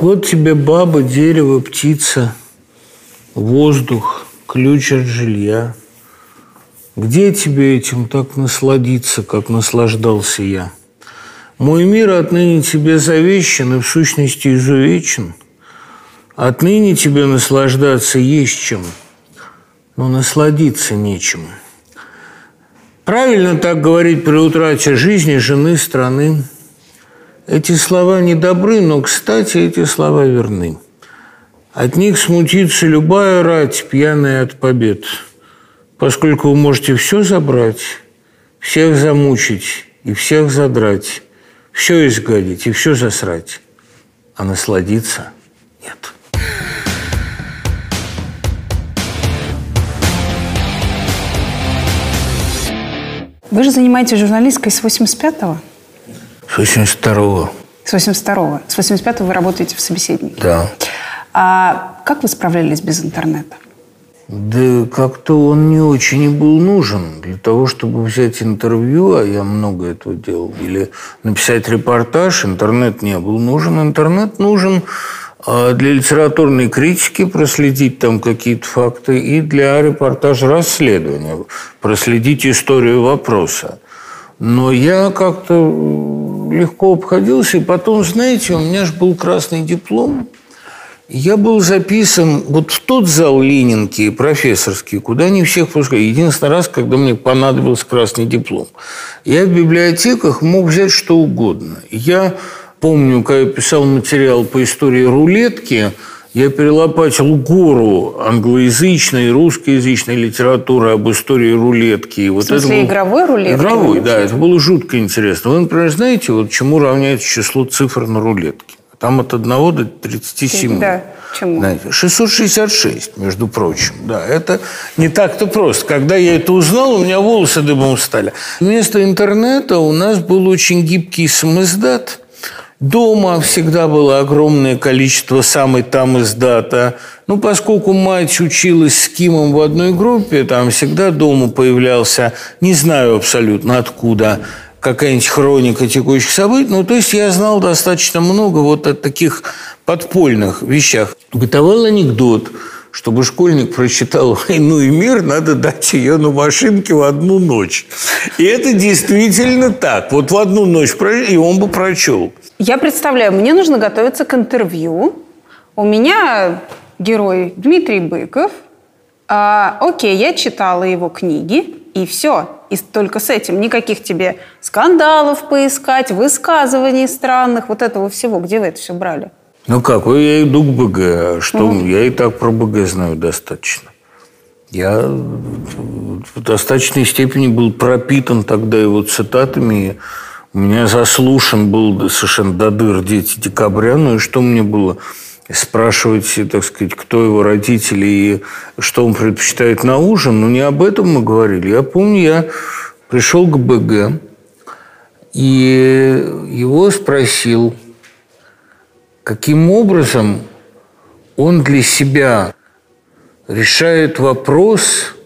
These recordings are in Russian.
Вот тебе баба, дерево, птица, воздух, ключ от жилья. Где тебе этим так насладиться, как наслаждался я? Мой мир отныне тебе завещен и в сущности изувечен. Отныне тебе наслаждаться есть чем, но насладиться нечем. Правильно так говорить при утрате жизни, жены, страны. Эти слова не добры, но, кстати, эти слова верны. От них смутится любая рать, пьяная от побед, поскольку вы можете все забрать, всех замучить и всех задрать, все изгадить и все засрать, а насладиться нет. Вы же занимаетесь журналисткой с 85-го? С 82-го. С 82-го. С 85-го вы работаете в собеседнике. Да. А как вы справлялись без интернета? Да как-то он не очень и был нужен для того, чтобы взять интервью, а я много этого делал, или написать репортаж, интернет не был нужен. Интернет нужен а, для литературной критики проследить там какие-то факты и для репортажа расследования проследить историю вопроса. Но я как-то легко обходился, и потом, знаете, у меня же был красный диплом – я был записан вот в тот зал Ленинки, профессорский, куда не всех пускали. Единственный раз, когда мне понадобился красный диплом. Я в библиотеках мог взять что угодно. Я помню, когда я писал материал по истории рулетки, я перелопатил гору англоязычной русскоязычной литературы об истории рулетки. И вот в смысле, это был... игровой рулетки? Игровой, да. Это было жутко интересно. Вы, например, знаете, вот чему равняется число цифр на рулетке? Там от 1 до 37. Да, чему? Знаете, 666, между прочим. Да, это не так-то просто. Когда я это узнал, у меня волосы дыбом стали. Вместо интернета у нас был очень гибкий самоиздат. Дома всегда было огромное количество самой там издата. Ну, поскольку мать училась с Кимом в одной группе, там всегда дома появлялся, не знаю абсолютно откуда, какая-нибудь хроника текущих событий. Ну, то есть я знал достаточно много вот о таких подпольных вещах. Бытовал анекдот, чтобы школьник прочитал «Войну и мир», надо дать ее на машинке в одну ночь. И это действительно так. Вот в одну ночь, и он бы прочел. Я представляю, мне нужно готовиться к интервью. У меня герой Дмитрий Быков. А, окей, я читала его книги, и все. И только с этим никаких тебе скандалов поискать, высказываний странных, вот этого всего. Где вы это все брали? Ну как, я иду к БГ. Что? Угу. Я и так про БГ знаю достаточно. Я в достаточной степени был пропитан тогда его цитатами. У меня заслушан был совершенно до дыр «Дети декабря». Ну и что мне было? спрашивать, так сказать, кто его родители и что он предпочитает на ужин, но не об этом мы говорили. Я помню, я пришел к БГ и его спросил, каким образом он для себя решает вопрос,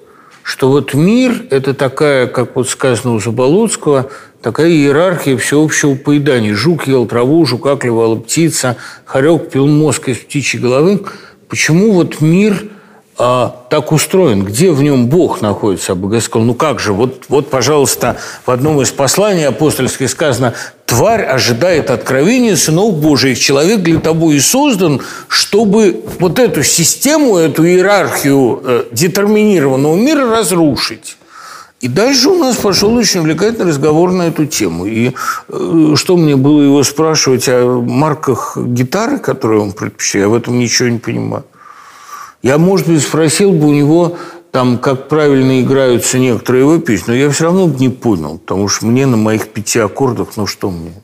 что вот мир – это такая, как вот сказано у Заболоцкого, такая иерархия всеобщего поедания. Жук ел траву, жука клевала птица, хорек пил мозг из птичьей головы. Почему вот мир а, так устроен? Где в нем Бог находится? А сказал, ну как же, вот, вот, пожалуйста, в одном из посланий апостольских сказано, тварь ожидает откровения сынов Божиих. Человек для того и создан, чтобы вот эту систему, эту иерархию э, детерминированного мира разрушить. И дальше у нас пошел очень увлекательный разговор на эту тему. И э, что мне было его спрашивать о марках гитары, которые он предпочитает, я в этом ничего не понимаю. Я, может быть, спросил бы у него, там, как правильно играются некоторые его песни, но я все равно бы не понял, потому что мне на моих пяти аккордах, ну что мне?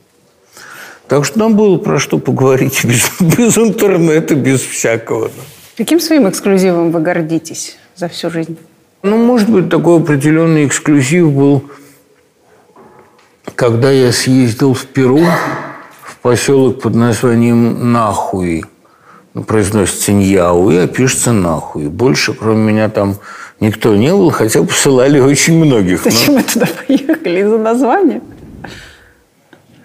Так что нам было про что поговорить без, без интернета, без всякого. Каким своим эксклюзивом вы гордитесь за всю жизнь? Ну, может быть, такой определенный эксклюзив был, когда я съездил в Перу, в поселок под названием Нахуй. Ну, произносится Ньяуи, а пишется Нахуй. Больше, кроме меня, там никто не был, хотя посылали очень многих. Зачем но... вы туда поехали? Из-за названия?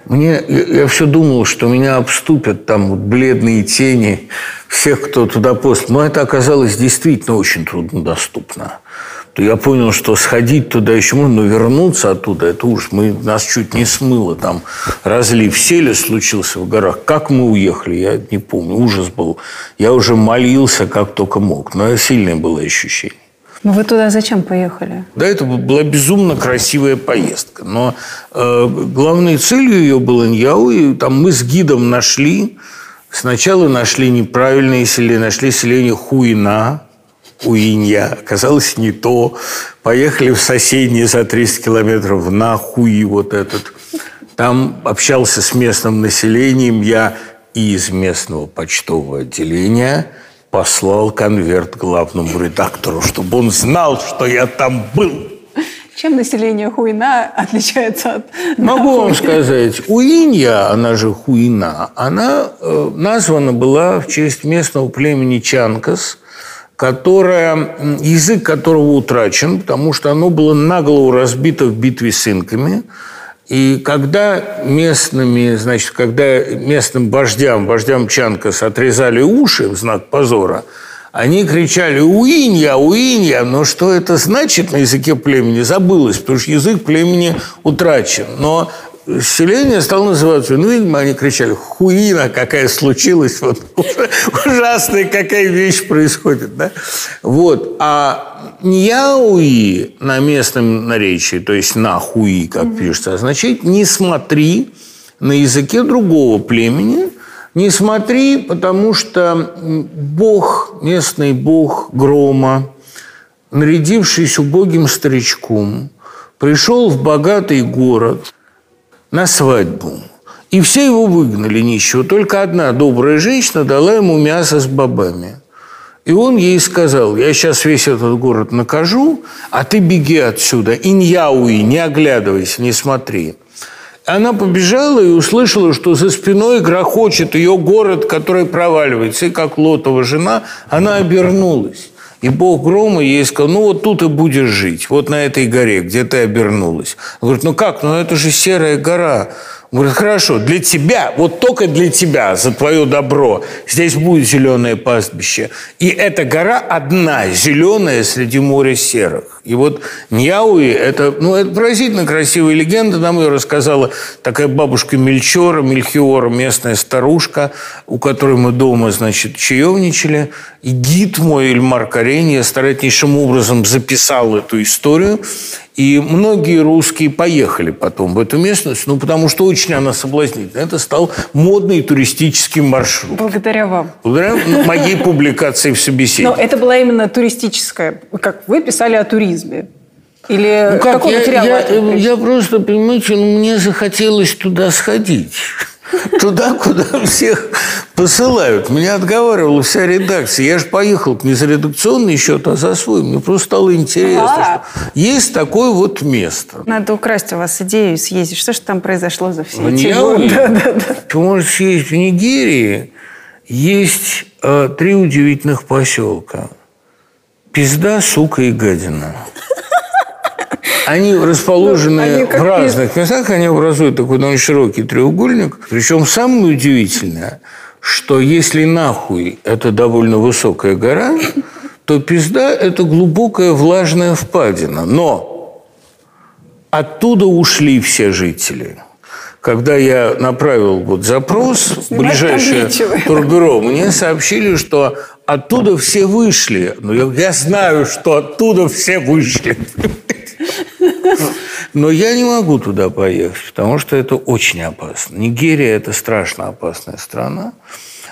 Мне, я, я все думал, что меня обступят там вот бледные тени всех, кто туда пост. Но это оказалось действительно очень труднодоступно. То я понял, что сходить туда еще можно, но вернуться оттуда, это уж мы, нас чуть не смыло. Там разлив сели случился в горах. Как мы уехали, я не помню. Ужас был. Я уже молился, как только мог. Но сильное было ощущение. Ну вы туда зачем поехали? Да, это была безумно красивая поездка. Но э, главной целью ее было Ньяу. И там мы с гидом нашли, сначала нашли неправильное селение, нашли селение Хуина, Уинья. Оказалось, не то. Поехали в соседние за 300 километров на Хуи вот этот. Там общался с местным населением. Я и из местного почтового отделения – послал конверт главному редактору, чтобы он знал, что я там был. Чем население Хуина отличается от... Могу вам сказать, Уинья, она же Хуина, она э, названа была в честь местного племени Чанкас, которая, язык которого утрачен, потому что оно было наголову разбито в битве с инками – и когда местными, значит, когда местным вождям, вождям Чанкас отрезали уши в знак позора, они кричали «Уинья! Уинья!» Но что это значит на языке племени, забылось, потому что язык племени утрачен. Но селение стало называться, ну, видимо, они кричали, хуина какая случилась, вот ужасная какая вещь происходит, да? Вот, а ньяуи на местном наречии, то есть на хуи, как mm-hmm. пишется, означает «не смотри на языке другого племени», не смотри, потому что бог, местный бог грома, нарядившись убогим старичком, пришел в богатый город, на свадьбу. И все его выгнали нищего. Только одна добрая женщина дала ему мясо с бобами. И он ей сказал, я сейчас весь этот город накажу, а ты беги отсюда, иньяуи, не оглядывайся, не смотри. Она побежала и услышала, что за спиной грохочет ее город, который проваливается. И как Лотова жена, она обернулась. И бог грома ей сказал, ну вот тут и будешь жить, вот на этой горе, где ты обернулась. Он говорит, ну как, ну это же серая гора. Он говорит, хорошо, для тебя, вот только для тебя, за твое добро, здесь будет зеленое пастбище. И эта гора одна, зеленая среди моря серых. И вот Ньяуи – это, ну, это поразительно красивая легенда. Нам ее рассказала такая бабушка Мельчора, Мельхиора, местная старушка, у которой мы дома, значит, чаевничали. И гид мой, Эльмар Каренья, старательнейшим образом записал эту историю. И многие русские поехали потом в эту местность, ну, потому что очень она соблазнительна. Это стал модный туристический маршрут. Благодаря вам. Благодаря моей публикации в собеседнике. Но это была именно туристическая, как вы писали о туризме. Или ну, как? какой я, я, я просто, понимаете, ну, мне захотелось туда сходить. Туда, куда всех посылают. Меня отговаривала вся редакция. Я же поехал не за редакционный счет, а за свой. Мне просто стало интересно, что есть такое вот место. Надо украсть у вас идею и съездить. Что же там произошло за все эти годы? Да, да, да. Ты можешь съездить в Нигерии. Есть э, три удивительных поселка. Пизда, сука и гадина. Они расположены они в разных местах, они образуют такой довольно широкий треугольник. Причем самое удивительное, что если нахуй это довольно высокая гора, то пизда – это глубокая влажная впадина. Но оттуда ушли все жители. Когда я направил вот запрос в ближайшее турбюро, мне сообщили, что оттуда все вышли. Но я, я знаю, что оттуда все вышли. Но я не могу туда поехать, потому что это очень опасно. Нигерия – это страшно опасная страна.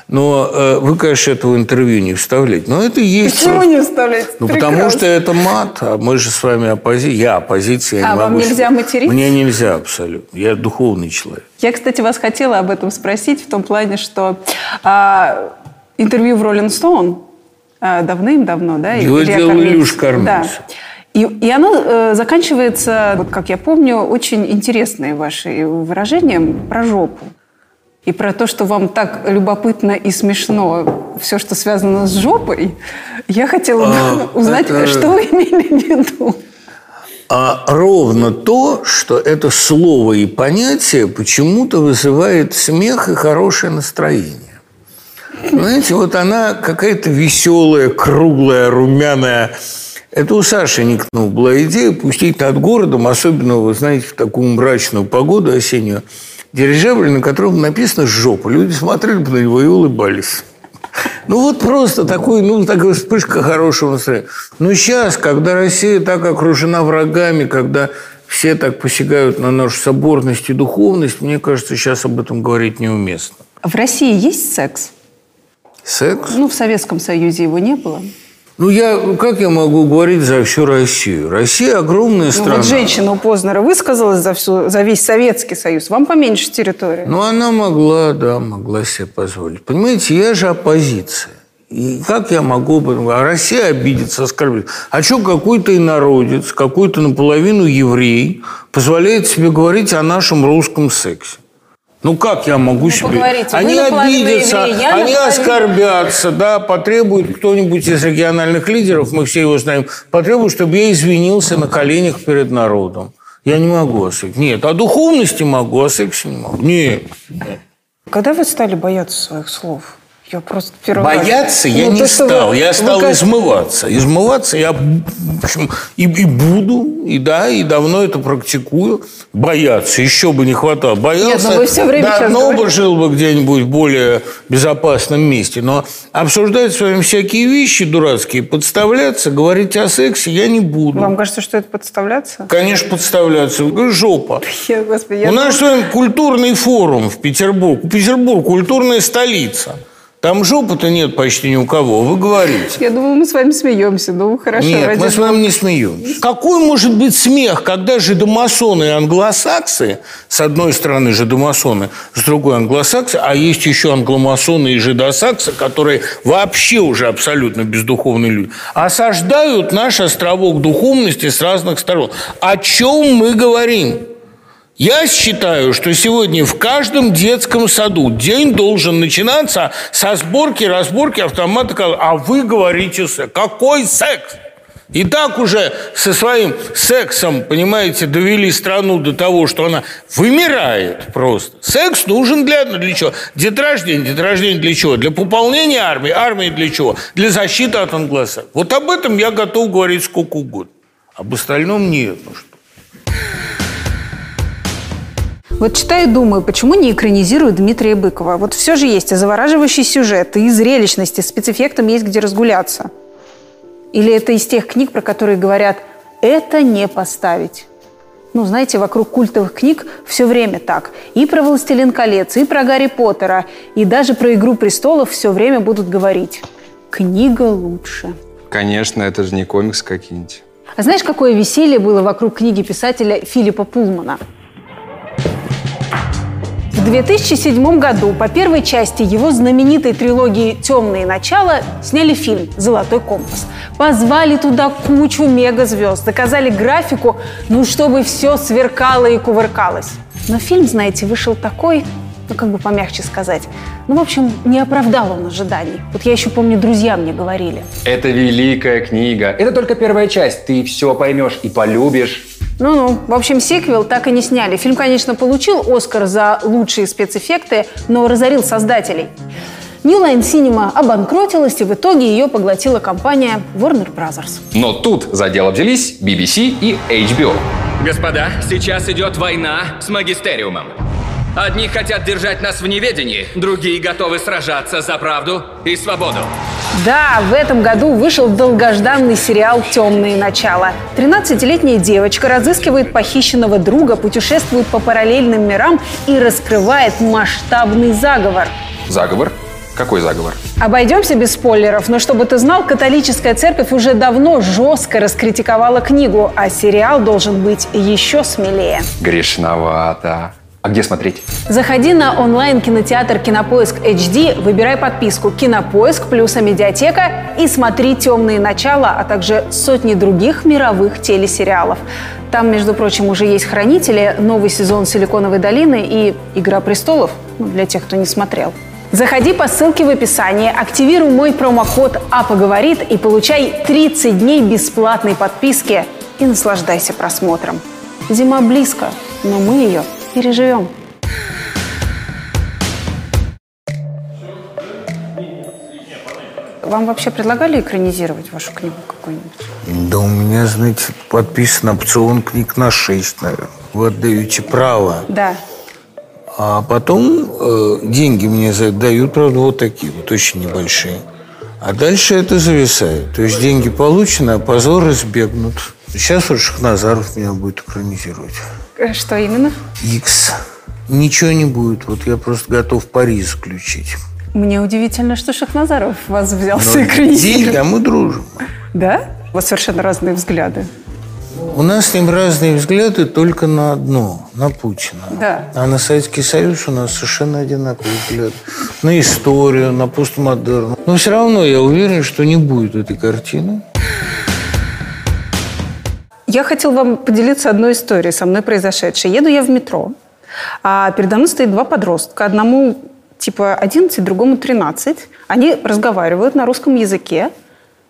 Но э, вы, конечно, этого интервью не вставляете. Но это есть. Почему просто... не вставлять? Ну, Прекрасно. потому что это мат, а мы же с вами оппозиция. Я оппозиция. Я а не вам могу... нельзя материться? Мне нельзя абсолютно. Я духовный человек. Я, кстати, вас хотела об этом спросить в том плане, что а, интервью в Rolling Stone а, давным-давно, да? Его сделал Илюш Кармус. Да. И, и оно э, заканчивается, вот как я помню, очень интересные ваши выражения про жопу. И про то, что вам так любопытно и смешно все, что связано с жопой, я хотела бы а, узнать, это... что вы имели в виду. а ровно то, что это слово и понятие почему-то вызывает смех и хорошее настроение. Знаете, вот она какая-то веселая, круглая, румяная. Это у Саши Никнул была идея пустить над городом, особенно, вы знаете, в такую мрачную погоду осеннюю, дирижабль, на котором написано «жопа». Люди смотрели бы на него и улыбались. Ну вот просто такой, ну такая вспышка хорошего настроения. Но сейчас, когда Россия так окружена врагами, когда все так посягают на нашу соборность и духовность, мне кажется, сейчас об этом говорить неуместно. В России есть секс? Секс? Ну, в Советском Союзе его не было. Ну, я, как я могу говорить за всю Россию? Россия огромная страна. Ну, вот женщина у Познера высказалась за, всю, за весь Советский Союз. Вам поменьше территории. Ну, она могла, да, могла себе позволить. Понимаете, я же оппозиция. И как я могу... А Россия обидится, оскорбит. А что какой-то инородец, какой-то наполовину еврей позволяет себе говорить о нашем русском сексе? Ну как я могу ну, себе? Они обидятся, еврей, они оскорбятся, да, потребуют кто-нибудь из региональных лидеров, мы все его знаем, потребуют, чтобы я извинился на коленях перед народом. Я не могу о сексе. Нет, о духовности могу, о сексе не могу. Нет. Когда вы стали бояться своих слов? Я просто первый Бояться раз. я ну, не стал. Вы, я стал как... измываться. Измываться я в общем, и, и буду, и да, и давно это практикую. Бояться. Еще бы не хватало. Боялся. Нет, но вы все время давно бы жил бы где-нибудь в более безопасном месте. Но обсуждать с вами всякие вещи дурацкие, подставляться, говорить о сексе я не буду. Вам кажется, что это подставляться? Конечно, подставляться. Жопа. Я, господи, я У нас с вами культурный форум в Петербург. Петербург – культурная столица. Там жопы-то нет почти ни у кого, вы говорите. Я думаю, мы с вами смеемся, ну хорошо. Нет, ради... мы с вами не смеемся. Какой может быть смех, когда жидомасоны и англосаксы, с одной стороны жидомасоны, с другой англосаксы, а есть еще англомасоны и жидосаксы, которые вообще уже абсолютно бездуховные люди, осаждают наш островок духовности с разных сторон. О чем мы говорим? Я считаю, что сегодня в каждом детском саду день должен начинаться со сборки, разборки автомата. А вы говорите, какой секс? И так уже со своим сексом, понимаете, довели страну до того, что она вымирает просто. Секс нужен для, для чего? Деторождение. Деторождение для чего? Для пополнения армии. Армии для чего? Для защиты от англосаксов. Вот об этом я готов говорить сколько угодно. Об остальном нет. Ну что? Вот читаю и думаю, почему не экранизируют Дмитрия Быкова? Вот все же есть и завораживающий сюжет, и зрелищность, и спецэффектом есть где разгуляться. Или это из тех книг, про которые говорят «это не поставить». Ну, знаете, вокруг культовых книг все время так. И про «Властелин колец», и про Гарри Поттера, и даже про «Игру престолов» все время будут говорить. Книга лучше. Конечно, это же не комикс какие-нибудь. А знаешь, какое веселье было вокруг книги писателя Филиппа Пулмана? В 2007 году по первой части его знаменитой трилогии «Темные начала» сняли фильм «Золотой компас». Позвали туда кучу мегазвезд, заказали графику, ну, чтобы все сверкало и кувыркалось. Но фильм, знаете, вышел такой, ну, как бы помягче сказать. Ну, в общем, не оправдал он ожиданий. Вот я еще помню, друзья мне говорили. Это великая книга. Это только первая часть. Ты все поймешь и полюбишь. Ну-ну. В общем, сиквел так и не сняли. Фильм, конечно, получил Оскар за лучшие спецэффекты, но разорил создателей. New Line Cinema обанкротилась, и в итоге ее поглотила компания Warner Brothers. Но тут за дело взялись BBC и HBO. Господа, сейчас идет война с магистериумом. Одни хотят держать нас в неведении, другие готовы сражаться за правду и свободу. Да, в этом году вышел долгожданный сериал «Темные начала». 13-летняя девочка разыскивает похищенного друга, путешествует по параллельным мирам и раскрывает масштабный заговор. Заговор? Какой заговор? Обойдемся без спойлеров, но чтобы ты знал, католическая церковь уже давно жестко раскритиковала книгу, а сериал должен быть еще смелее. Грешновато. А где смотреть? Заходи на онлайн-кинотеатр «Кинопоиск HD», выбирай подписку «Кинопоиск» плюс «Амедиатека» и смотри «Темные начала», а также сотни других мировых телесериалов. Там, между прочим, уже есть «Хранители», новый сезон «Силиконовой долины» и «Игра престолов», для тех, кто не смотрел. Заходи по ссылке в описании, активируй мой промокод «А поговорит» и получай 30 дней бесплатной подписки. и наслаждайся просмотром. Зима близко, но мы ее переживем. Вам вообще предлагали экранизировать вашу книгу какую-нибудь? Да у меня, знаете, подписан опцион книг на 6, наверное. Вы отдаете право. Да. А потом э, деньги мне дают, правда, вот такие вот, очень небольшие. А дальше это зависает. То есть деньги получены, а позор избегнут. Сейчас вот Шахназаров меня будет экранизировать. Э, Что именно? Икс. Ничего не будет. Вот я просто готов пари заключить. Мне удивительно, что Шахназаров вас взялся Но экранизировать. деньги, а мы дружим. Да? У вас совершенно разные взгляды. У нас с ним разные взгляды только на одно, на Путина. Да. А на Советский Союз у нас совершенно одинаковый взгляд. На историю, на постмодерн. Но все равно я уверен, что не будет этой картины. Я хотел вам поделиться одной историей со мной произошедшей. Еду я в метро, а передо мной стоит два подростка. Одному типа 11, другому 13. Они разговаривают на русском языке.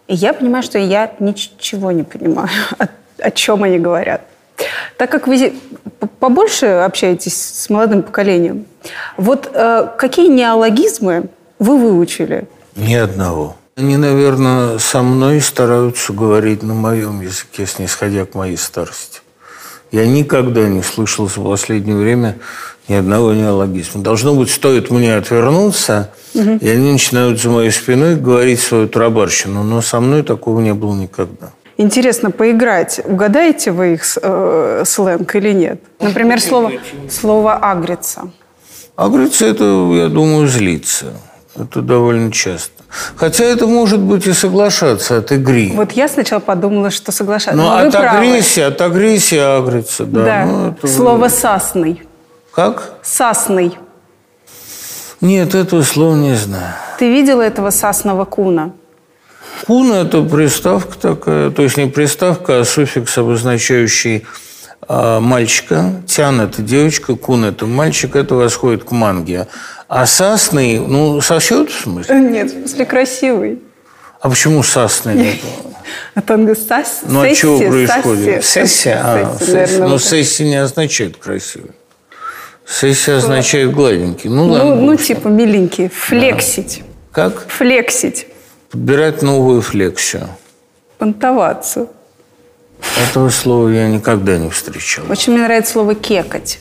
И я понимаю, что я ничего не понимаю, о, о чем они говорят. Так как вы побольше общаетесь с молодым поколением, вот э, какие неологизмы вы выучили? Ни одного. Они, наверное, со мной стараются говорить на моем языке, снисходя к моей старости. Я никогда не слышал за последнее время ни одного неологизма. Должно быть, стоит мне отвернуться, и они начинают за моей спиной говорить свою тарабарщину. Но со мной такого не было никогда. Интересно поиграть. Угадаете вы их э, сленг или нет? Например, слово, слово «агриться». А говорится, это, я думаю, злиться. Это довольно часто. Хотя это может быть и соглашаться от игры. Вот я сначала подумала, что соглашаться. Но Но от правы. агрессии, от агрессии агрится, да. Да. Ну, это- Слово «сасный». Как? «Сасный». Нет, этого слова не знаю. Ты видела этого сасного куна? Кун – это приставка такая, то есть не приставка, а суффикс, обозначающий мальчика. Тян – это девочка, кун – это мальчик, это восходит к манге. А сасный, ну, сосет в смысле? Нет, в смысле красивый. А почему сасный? А танго сас... Ну, от сесси, чего происходит? Сессия? А, Сесси, сессия. Но вот сессия не означает красивый. Сессия означает гладенький. Ну. Ну, ну, типа миленький. Флексить. Как? Флексить. Подбирать новую флексию. Понтоваться. Этого слова я никогда не встречал. Очень мне нравится слово «кекать».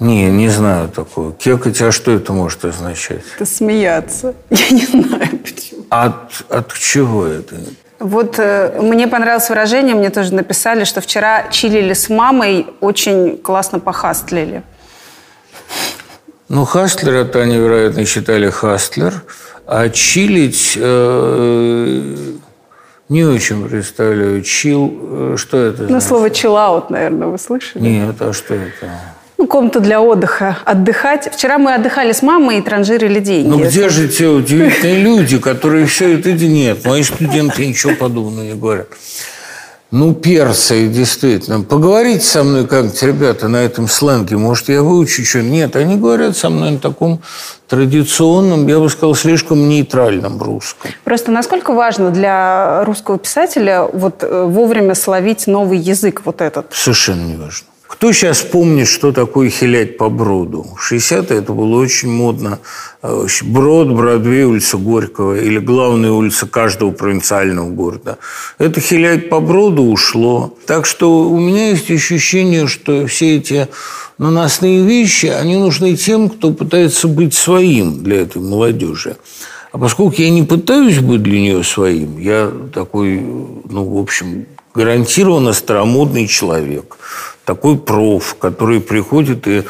Не, не знаю такого. Кекать, а что это может означать? Это смеяться. Я не знаю, почему. От, от чего это? Вот э, мне понравилось выражение, мне тоже написали, что вчера чилили с мамой, очень классно похастлили. Ну, хастлер, это они, вероятно, считали хастлер. А чилить э, не очень представляю. Чил, э, что это? Ну, значит? слово «чиллаут», наверное, вы слышали? Нет, а что это? Ну, комната для отдыха. Отдыхать. Вчера мы отдыхали с мамой и транжирили деньги. Ну, где же те удивительные люди, которые все это... Нет, мои студенты ничего подобного не говорят. Ну, перцы, действительно. Поговорите со мной как-нибудь, ребята, на этом сленге. Может, я выучу что Нет, они говорят со мной на таком традиционном, я бы сказал, слишком нейтральном русском. Просто насколько важно для русского писателя вот э, вовремя словить новый язык вот этот? Совершенно не важно. Кто сейчас помнит, что такое хилять по броду? В 60-е это было очень модно. Э, Брод, Бродвей, улица Горького или главная улица каждого провинциального города. Это хилять по броду ушло. Так что у меня есть ощущение, что все эти наносные вещи, они нужны тем, кто пытается быть своим для этой молодежи. А поскольку я не пытаюсь быть для нее своим, я такой, ну, в общем, гарантированно старомодный человек. Такой проф, который приходит и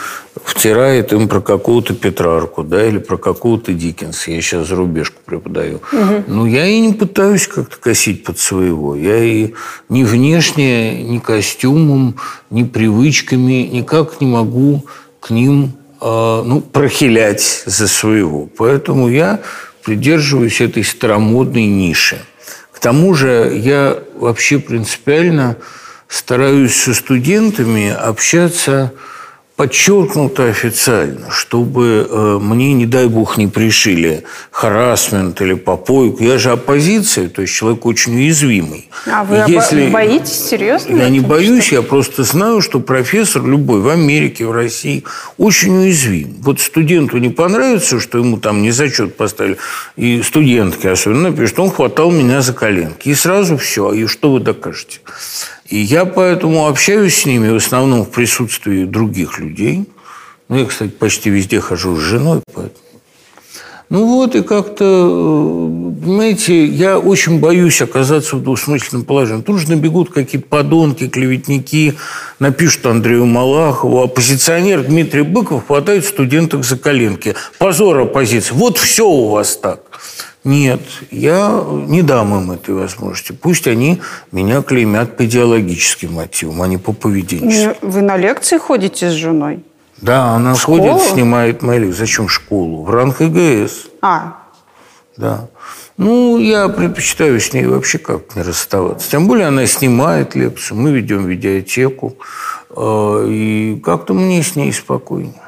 втирает им про какого-то Петрарку, да, или про какого-то Диккенса. Я сейчас за рубежку преподаю. Но я и не пытаюсь как-то косить под своего. Я и ни внешне, ни костюмом, ни привычками никак не могу к ним э, ну, прохилять за своего. Поэтому я придерживаюсь этой старомодной ниши. К тому же я вообще принципиально стараюсь со студентами общаться подчеркнуто официально, чтобы э, мне, не дай бог, не пришили харасмент или попойку. Я же оппозиция, то есть человек очень уязвимый. А вы Если... боитесь серьезно? Я не боюсь, я просто знаю, что профессор любой в Америке, в России очень уязвим. Вот студенту не понравится, что ему там не зачет поставили, и студентке особенно напишут, он хватал меня за коленки. И сразу все. И что вы докажете? И я поэтому общаюсь с ними в основном в присутствии других людей. Ну, я, кстати, почти везде хожу с женой, поэтому. Ну вот, и как-то, э, понимаете, я очень боюсь оказаться в двусмысленном положении. Тут же набегут какие-то подонки, клеветники, напишут Андрею Малахову. Оппозиционер Дмитрий Быков хватает студенток за коленки. Позор оппозиции. Вот все у вас так. Нет, я не дам им этой возможности. Пусть они меня клеймят по идеологическим мотивам, а не по поведенческим. Вы на лекции ходите с женой? Да, она в ходит, школу? снимает мои Зачем школу? В ранг ИГС. А. Да. Ну, я предпочитаю с ней вообще как не расставаться. Тем более она снимает лекцию, мы ведем видеотеку. Э, и как-то мне с ней спокойнее.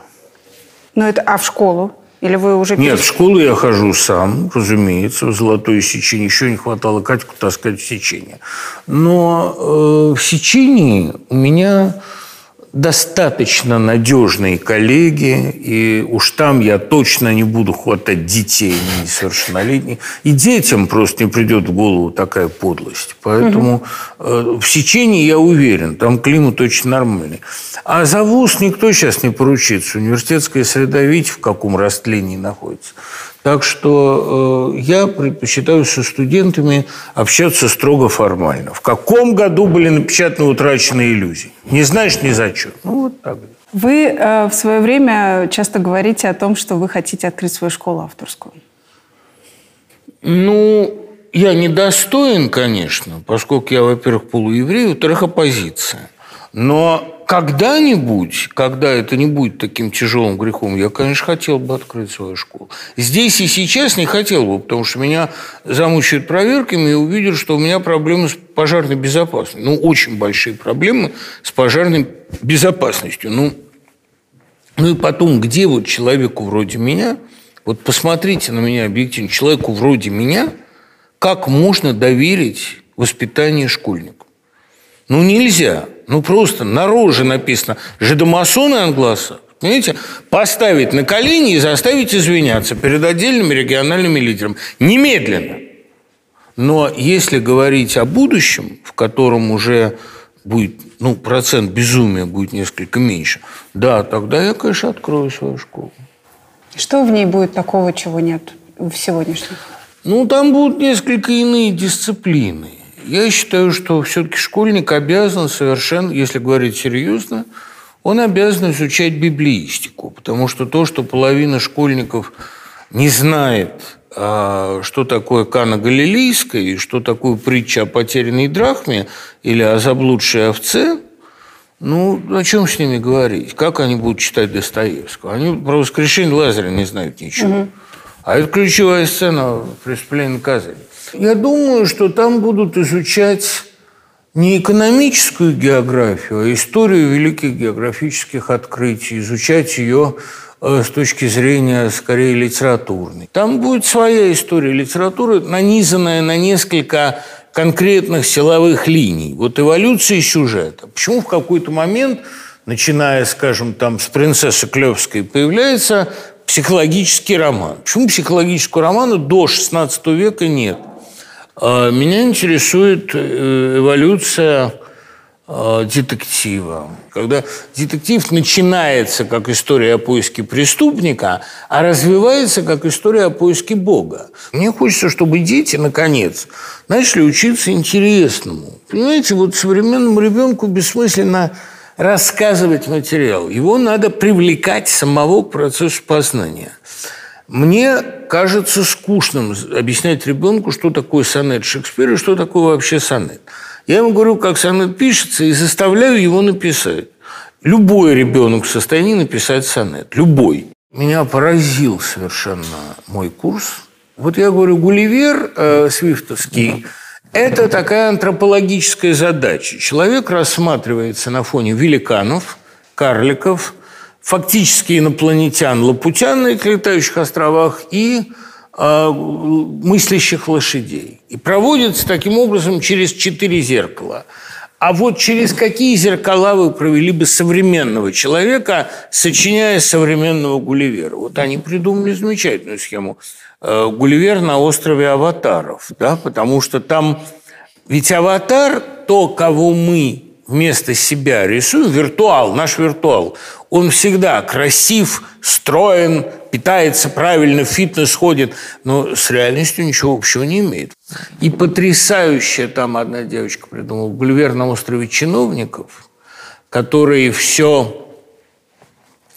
Ну, это, а в школу? Или вы уже... Нет, в школу я хожу сам, разумеется, в золотое сечение. Еще не хватало Катьку таскать в сечение. Но э, в сечении у меня достаточно надежные коллеги, и уж там я точно не буду хватать детей несовершеннолетних. И детям просто не придет в голову такая подлость. Поэтому угу. в сечении я уверен, там климат очень нормальный. А за ВУЗ никто сейчас не поручится. Университетская среда, видите, в каком растлении находится. Так что э, я предпочитаю со студентами общаться строго формально. В каком году были напечатаны утраченные иллюзии? Не знаешь ни за что. Ну, вот так. Вы э, в свое время часто говорите о том, что вы хотите открыть свою школу авторскую. Ну, я недостоин, конечно, поскольку я, во-первых, полуеврей, во-вторых, оппозиция. Но когда-нибудь, когда это не будет таким тяжелым грехом, я, конечно, хотел бы открыть свою школу. Здесь и сейчас не хотел бы, потому что меня замучают проверками и увидят, что у меня проблемы с пожарной безопасностью. Ну, очень большие проблемы с пожарной безопасностью. Ну, ну и потом, где вот человеку вроде меня, вот посмотрите на меня объективно, человеку вроде меня, как можно доверить воспитание школьнику? Ну, нельзя. Ну, просто на роже написано «Жидомасоны англоса». Понимаете? Поставить на колени и заставить извиняться перед отдельными региональными лидерами. Немедленно. Но если говорить о будущем, в котором уже будет, ну, процент безумия будет несколько меньше, да, тогда я, конечно, открою свою школу. Что в ней будет такого, чего нет в сегодняшнем? Ну, там будут несколько иные дисциплины. Я считаю, что все-таки школьник обязан совершенно, если говорить серьезно, он обязан изучать библиистику, потому что то, что половина школьников не знает, а, что такое Кана Галилейская и что такое притча о потерянной драхме или о заблудшей овце, ну, о чем с ними говорить? Как они будут читать Достоевского? Они про воскрешение Лазаря не знают ничего. Угу. А это ключевая сцена преступления наказания. Я думаю, что там будут изучать не экономическую географию, а историю великих географических открытий, изучать ее э, с точки зрения, скорее, литературной. Там будет своя история литературы, нанизанная на несколько конкретных силовых линий. Вот эволюция сюжета. Почему в какой-то момент, начиная, скажем, там, с принцессы Клевской, появляется психологический роман? Почему психологического романа до XVI века нет? А меня интересует э, эволюция а, детектива. Когда детектив начинается как история о поиске преступника, а развивается как история о поиске Бога. Мне хочется, чтобы дети, наконец, начали учиться интересному. Понимаете, вот современному ребенку бессмысленно рассказывать материал. Его надо привлекать самого к процессу познания. Мне кажется скучным объяснять ребенку, что такое сонет Шекспира и что такое вообще сонет. Я ему говорю, как сонет пишется, и заставляю его написать. Любой ребенок в состоянии написать сонет. Любой. Меня поразил совершенно мой курс. Вот я говорю, Гулливер э, Свифтовский – это такая антропологическая задача. Человек рассматривается на фоне великанов, карликов – фактически инопланетян Лапутян на летающих островах и э, мыслящих лошадей. И проводится таким образом через четыре зеркала. А вот через какие зеркала вы провели бы современного человека, сочиняя современного Гулливера? Вот они придумали замечательную схему. Э, Гулливер на острове Аватаров, да, потому что там ведь аватар, то, кого мы вместо себя рисуем, виртуал, наш виртуал, он всегда красив, строен, питается правильно, в фитнес ходит, но с реальностью ничего общего не имеет. И потрясающая там одна девочка придумала, Гульвер на острове чиновников, которые все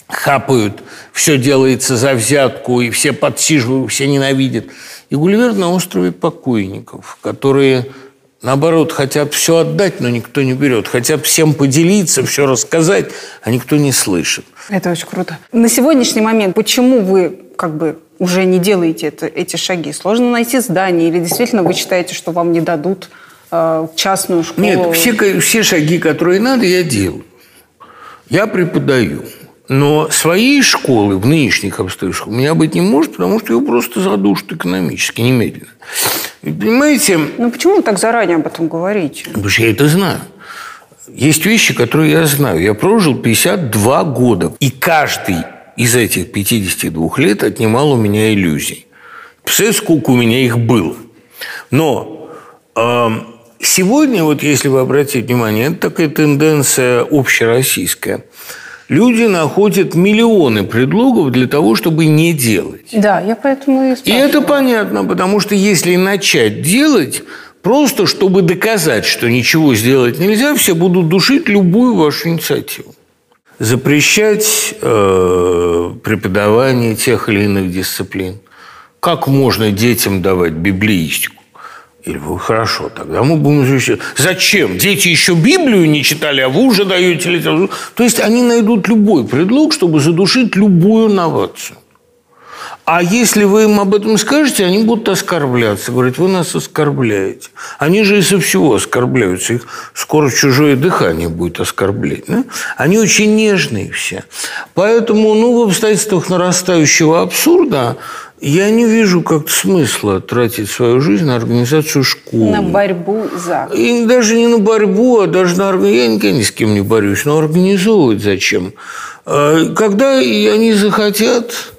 хапают, все делается за взятку, и все подсиживают, все ненавидят. И Гулливер на острове покойников, которые Наоборот, хотят все отдать, но никто не берет. Хотят всем поделиться, все рассказать, а никто не слышит. Это очень круто. На сегодняшний момент почему вы как бы уже не делаете это, эти шаги? Сложно найти здание или действительно вы считаете, что вам не дадут э, частную школу? Нет, все, все шаги, которые надо, я делаю. Я преподаю. Но своей школы в нынешних обстоятельствах у меня быть не может, потому что ее просто задушат экономически, немедленно. Понимаете? Ну почему вы так заранее об этом говорите? Потому что я это знаю. Есть вещи, которые я знаю. Я прожил 52 года. И каждый из этих 52 лет отнимал у меня иллюзий. Представляете, сколько у меня их было. Но э, сегодня, вот если вы обратите внимание, это такая тенденция общероссийская – люди находят миллионы предлогов для того, чтобы не делать. Да, я поэтому и И это понятно, потому что если начать делать, просто чтобы доказать, что ничего сделать нельзя, все будут душить любую вашу инициативу. Запрещать э, преподавание тех или иных дисциплин. Как можно детям давать библеистику? Или вы хорошо, тогда мы будем изучать. Зачем? Дети еще Библию не читали, а вы уже даете литературу. То есть они найдут любой предлог, чтобы задушить любую новацию. А если вы им об этом скажете, они будут оскорбляться. Говорить, вы нас оскорбляете. Они же из-за всего оскорбляются. Их скоро чужое дыхание будет оскорблять. Да? Они очень нежные все. Поэтому ну, в обстоятельствах нарастающего абсурда я не вижу как смысла тратить свою жизнь на организацию школы. На борьбу за. И даже не на борьбу, а даже на... Я никогда ни с кем не борюсь, но организовывать зачем? А, когда они захотят,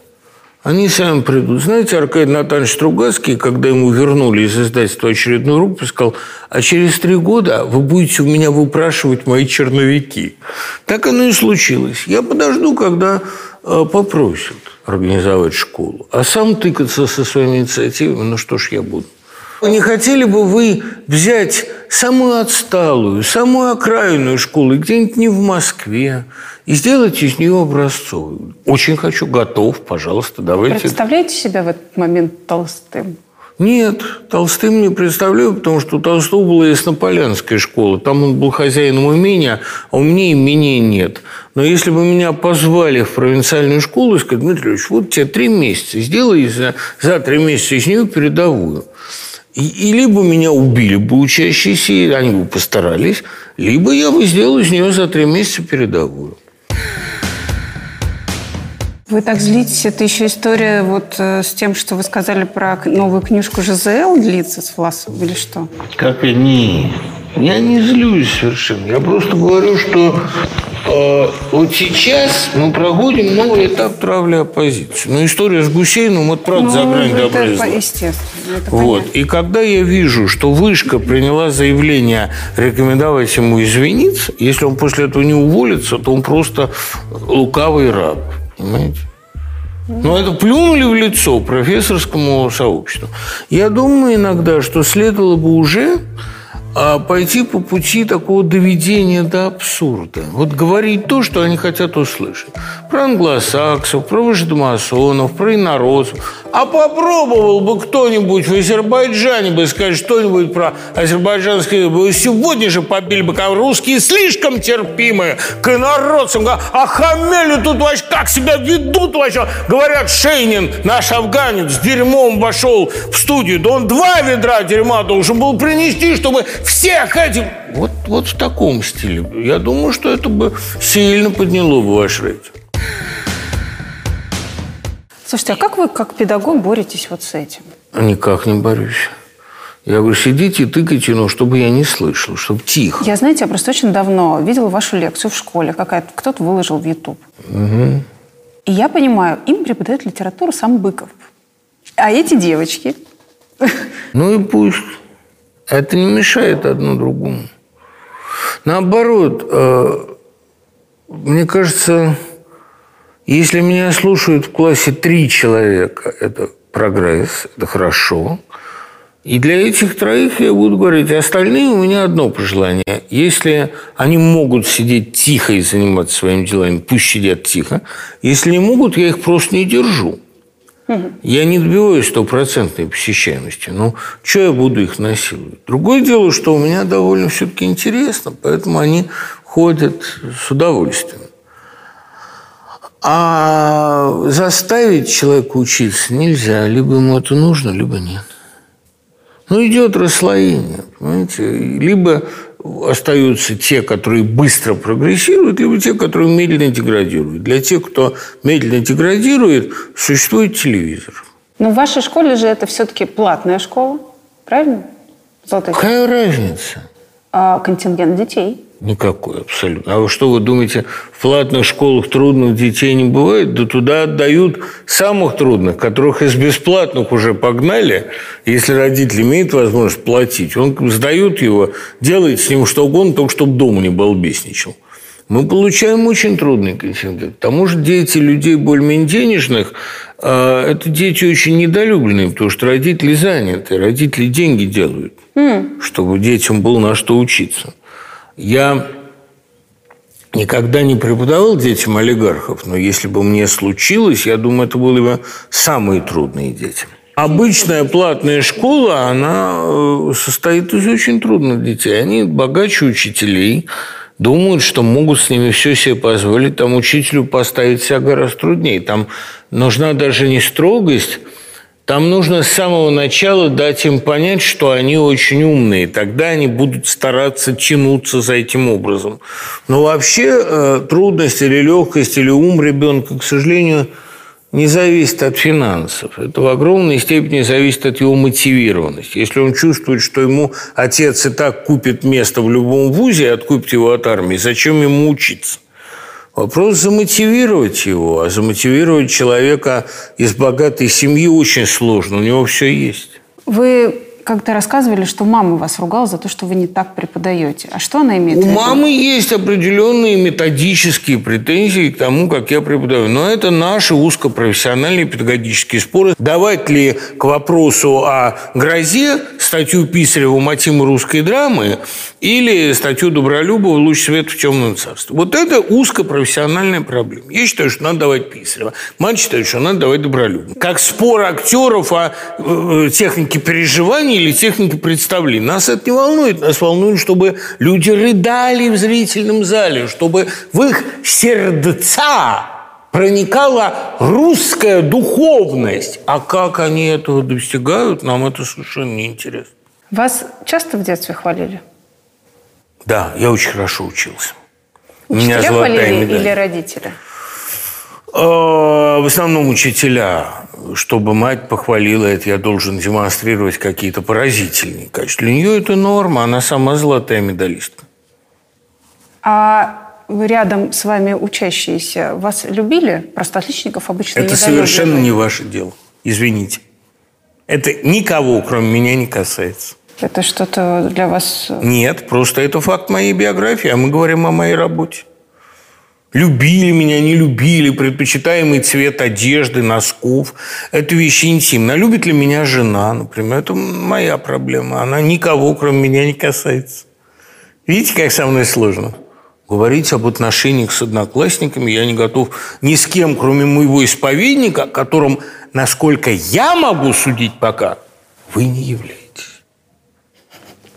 они сами придут. Знаете, Аркадий Натанович Стругацкий, когда ему вернули из издательства очередную рукопись, сказал, а через три года вы будете у меня выпрашивать мои черновики. Так оно и случилось. Я подожду, когда а, попросят организовать школу. А сам тыкаться со своими инициативами, ну что ж я буду. Не хотели бы вы взять самую отсталую, самую окраинную школу, где-нибудь не в Москве, и сделать из нее образцовую? Очень хочу, готов, пожалуйста, давайте. Представляете себя в этот момент толстым? Нет, Толстым не представляю, потому что у Толстого была Яснополянская школа. Там он был хозяином имения, а у меня имения нет. Но если бы меня позвали в провинциальную школу и сказали, Дмитрий Ильич, вот тебе три месяца, сделай за, за три месяца из нее передовую. И, и либо меня убили бы учащиеся, они бы постарались, либо я бы сделал из нее за три месяца передовую. Вы так злитесь, это еще история вот э, с тем, что вы сказали про новую книжку ЖЗЛ длится с Власовым или что? Как они? Я не злюсь совершенно. Я просто говорю, что вот сейчас мы проходим новый этап травли оппозиции. Но история с Гусейновым, вот правда, ну, за грань добра это естественно. Это вот. И когда я вижу, что Вышка приняла заявление рекомендовать ему извиниться, если он после этого не уволится, то он просто лукавый раб. Понимаете? Но это плюнули в лицо профессорскому сообществу. Я думаю иногда, что следовало бы уже а пойти по пути такого доведения до абсурда. Вот говорить то, что они хотят услышать. Про англосаксов, про вождемасонов, про инородцев. А попробовал бы кто-нибудь в Азербайджане бы сказать что-нибудь про азербайджанские... Сегодня же побили бы, как русские слишком терпимые к инородцам. А хамели тут вообще как себя ведут вообще? Говорят, Шейнин, наш афганец, с дерьмом вошел в студию. Да он два ведра дерьма должен был принести, чтобы всех этих... Вот, вот в таком стиле. Я думаю, что это бы сильно подняло бы ваш рейтинг. Слушайте, а как вы, как педагог, боретесь вот с этим? Никак не борюсь. Я говорю, сидите и тыкайте, но чтобы я не слышал, чтобы тихо. Я, знаете, я просто очень давно видела вашу лекцию в школе, какая кто-то выложил в YouTube. И я понимаю, им преподает литературу сам Быков. А эти девочки, Ну и пусть. Это не мешает одно другому. Наоборот, э, мне кажется, если меня слушают в классе три человека, это прогресс, это хорошо. И для этих троих я буду говорить, остальные у меня одно пожелание. Если они могут сидеть тихо и заниматься своими делами, пусть сидят тихо. Если не могут, я их просто не держу. Я не добиваюсь стопроцентной посещаемости. Ну, что я буду их насиловать? Другое дело, что у меня довольно все-таки интересно, поэтому они ходят с удовольствием. А заставить человека учиться нельзя. Либо ему это нужно, либо нет. Ну, идет расслоение, понимаете? Либо остаются те, которые быстро прогрессируют, либо те, которые медленно деградируют. Для тех, кто медленно деградирует, существует телевизор. ну в вашей школе же это все-таки платная школа, правильно? Золотой Какая разница? а, контингент детей. Никакой абсолютно. А вы что, вы думаете, в платных школах трудных детей не бывает? Да туда отдают самых трудных, которых из бесплатных уже погнали. Если родитель имеет возможность платить, он сдает его, делает с ним что угодно, только чтобы дома не балбесничал. Мы получаем очень трудный контингент. К тому же дети людей более-менее денежных, а, это дети очень недолюбленные, потому что родители заняты, родители деньги делают, чтобы детям было на что учиться. Я никогда не преподавал детям олигархов, но если бы мне случилось, я думаю, это были бы самые трудные дети. Обычная платная школа, она э, состоит из очень трудных детей. Они богаче учителей, думают, что могут с ними все себе позволить. Там учителю поставить себя гораздо труднее. Там нужна даже не строгость, там нужно с самого начала дать им понять, что они очень умные. Тогда они будут стараться тянуться за этим образом. Но вообще э, трудность или легкость или ум ребенка, к сожалению, не зависит от финансов. Это в огромной степени зависит от его мотивированности. Если он чувствует, что ему отец и так купит место в любом вузе и откупит его от армии, зачем ему учиться? Вопрос замотивировать его, а замотивировать человека из богатой семьи очень сложно, у него все есть. Вы как-то рассказывали, что мама вас ругала за то, что вы не так преподаете. А что она имеет У в виду? мамы есть определенные методические претензии к тому, как я преподаю. Но это наши узкопрофессиональные педагогические споры. Давать ли к вопросу о грозе статью Писарева «Мотивы русской драмы» или статью Добролюбова «Луч света в темном царстве». Вот это узкопрофессиональная проблема. Я считаю, что надо давать Писарева. Мать считает, что надо давать Добролюбова. Как спор актеров о э, технике переживаний или технике представлений. Нас это не волнует. Нас волнует, чтобы люди рыдали в зрительном зале, чтобы в их сердца проникала русская духовность. А как они этого достигают, нам это совершенно неинтересно. Вас часто в детстве хвалили? Да, я очень хорошо учился. Учителя меня хвалили медаль. или родители? Э, В основном учителя. Чтобы мать похвалила это, я должен демонстрировать какие-то поразительные качества. Для нее это норма, она сама золотая медалистка. А рядом с вами учащиеся вас любили? Просто отличников обычно Это недолюбливают. совершенно не ваше дело. Извините. Это никого, кроме меня, не касается. Это что-то для вас... Нет, просто это факт моей биографии, а мы говорим о моей работе. Любили меня, не любили, предпочитаемый цвет одежды, носков. Это вещи интимные. А любит ли меня жена, например? Это моя проблема. Она никого, кроме меня, не касается. Видите, как со мной сложно? Говорить об отношениях с одноклассниками я не готов ни с кем, кроме моего исповедника, которым, насколько я могу судить пока, вы не являетесь.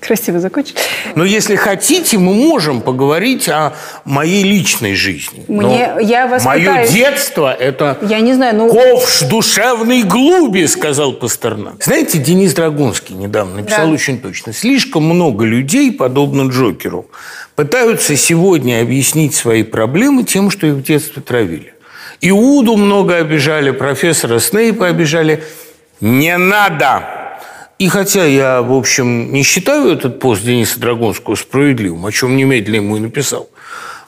Красиво закончили. Но если хотите, мы можем поговорить о моей личной жизни. Мне- Но я вас Мое пытаюсь- детство – это Я не знаю, ну... ковш душевной глуби, сказал Пастернак. Знаете, Денис Драгунский недавно написал Да. очень точно. Слишком много людей, подобно Джокеру, пытаются сегодня объяснить свои проблемы тем, что их в детстве травили. Иуду много обижали, профессора Снейпа обижали. Не надо! И хотя я, в общем, не считаю этот пост Дениса Драгунского справедливым, о чем немедленно ему и написал,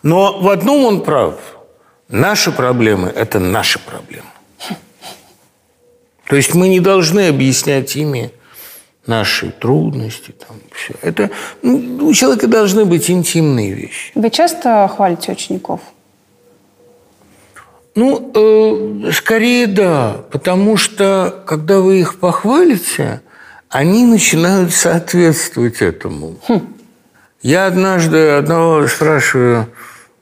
но в одном он прав. Наши проблемы – это наши проблемы. То есть мы не должны объяснять ими наши трудности, там, все. Это ну, у человека должны быть интимные вещи. Вы часто хвалите учеников? Ну, э, скорее да, потому что когда вы их похвалите, они начинают соответствовать этому. Хм. Я однажды одного спрашиваю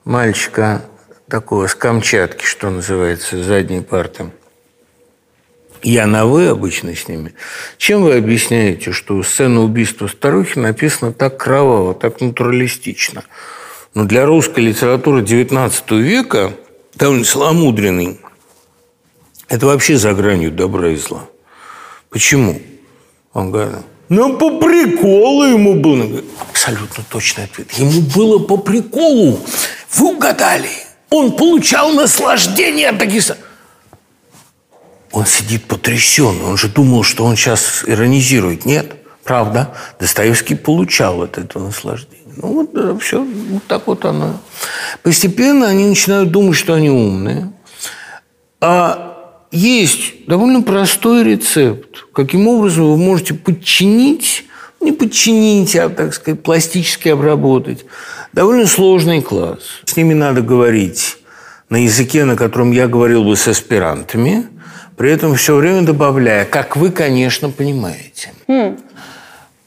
мальчика такого с Камчатки, что называется, задней парты. Я на «вы» обычно с ними. Чем вы объясняете, что сцена убийства старухи написана так кроваво, так натуралистично? Но для русской литературы XIX века – довольно сломудренный, это вообще за гранью добра и зла. Почему? Он говорит, ну, по приколу ему было. Абсолютно точный ответ. Ему было по приколу. Вы угадали. Он получал наслаждение от таких... Он сидит потрясен. Он же думал, что он сейчас иронизирует. Нет, правда. Достоевский получал от этого наслаждения. Ну, вот да, все, вот так вот оно. Постепенно они начинают думать, что они умные. А есть довольно простой рецепт, каким образом вы можете подчинить, не подчинить, а, так сказать, пластически обработать довольно сложный класс. С ними надо говорить на языке, на котором я говорил бы с аспирантами, при этом все время добавляя, как вы, конечно, понимаете. Mm.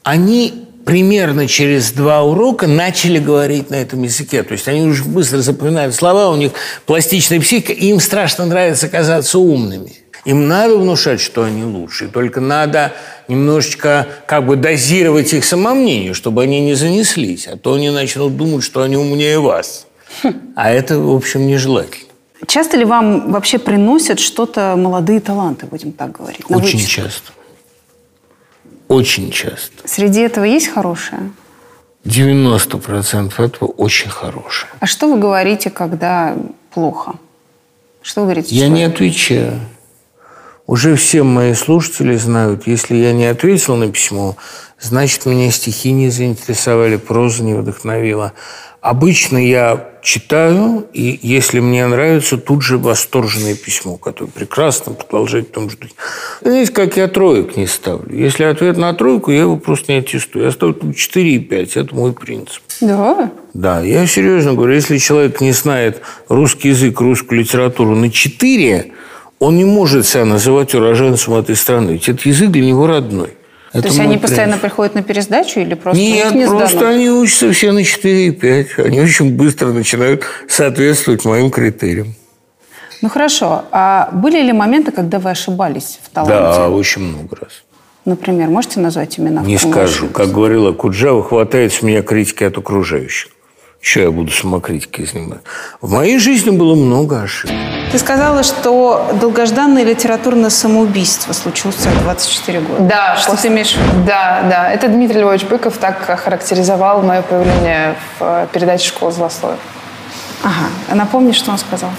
Они примерно через два урока начали говорить на этом языке. То есть они уже быстро запоминают слова, у них пластичная психика, и им страшно нравится казаться умными. Им надо внушать, что они лучше. Только надо немножечко как бы дозировать их самомнение, чтобы они не занеслись. А то они начнут думать, что они умнее вас. А это, в общем, нежелательно. Часто ли вам вообще приносят что-то молодые таланты, будем так говорить? Очень часто. Очень часто. Среди этого есть хорошее? 90% этого очень хорошее. А что вы говорите, когда плохо? Что вы говорите? Я не отвечаю. Уже все мои слушатели знают, если я не ответил на письмо, значит, меня стихи не заинтересовали, проза не вдохновила. Обычно я читаю, и если мне нравится, тут же восторженное письмо, которое прекрасно продолжать в том же духе. Знаете, как я троек не ставлю. Если ответ на тройку, я его просто не аттестую. Я ставлю 4 и 5. Это мой принцип. Да? Да, я серьезно говорю, если человек не знает русский язык, русскую литературу на 4, он не может себя называть уроженцем этой страны. Ведь этот язык для него родной. Это То есть они постоянно приходят на пересдачу или просто Нет, не просто сдано? они учатся все на 4 и 5. Они очень быстро начинают соответствовать моим критериям. Ну хорошо. А были ли моменты, когда вы ошибались в таланте? Да, очень много раз. Например, можете назвать имена? Не скажу. Как говорила Куджава, хватает с меня критики от окружающих. Что я буду самокритикой заниматься? В моей жизни было много ошибок. Ты сказала, что долгожданное литературное самоубийство случилось в 24 года. Да. Что после... ты имеешь Да, да. Это Дмитрий Львович Быков так характеризовал мое появление в э, передаче «Школа злословия». Ага. А напомни, что он сказал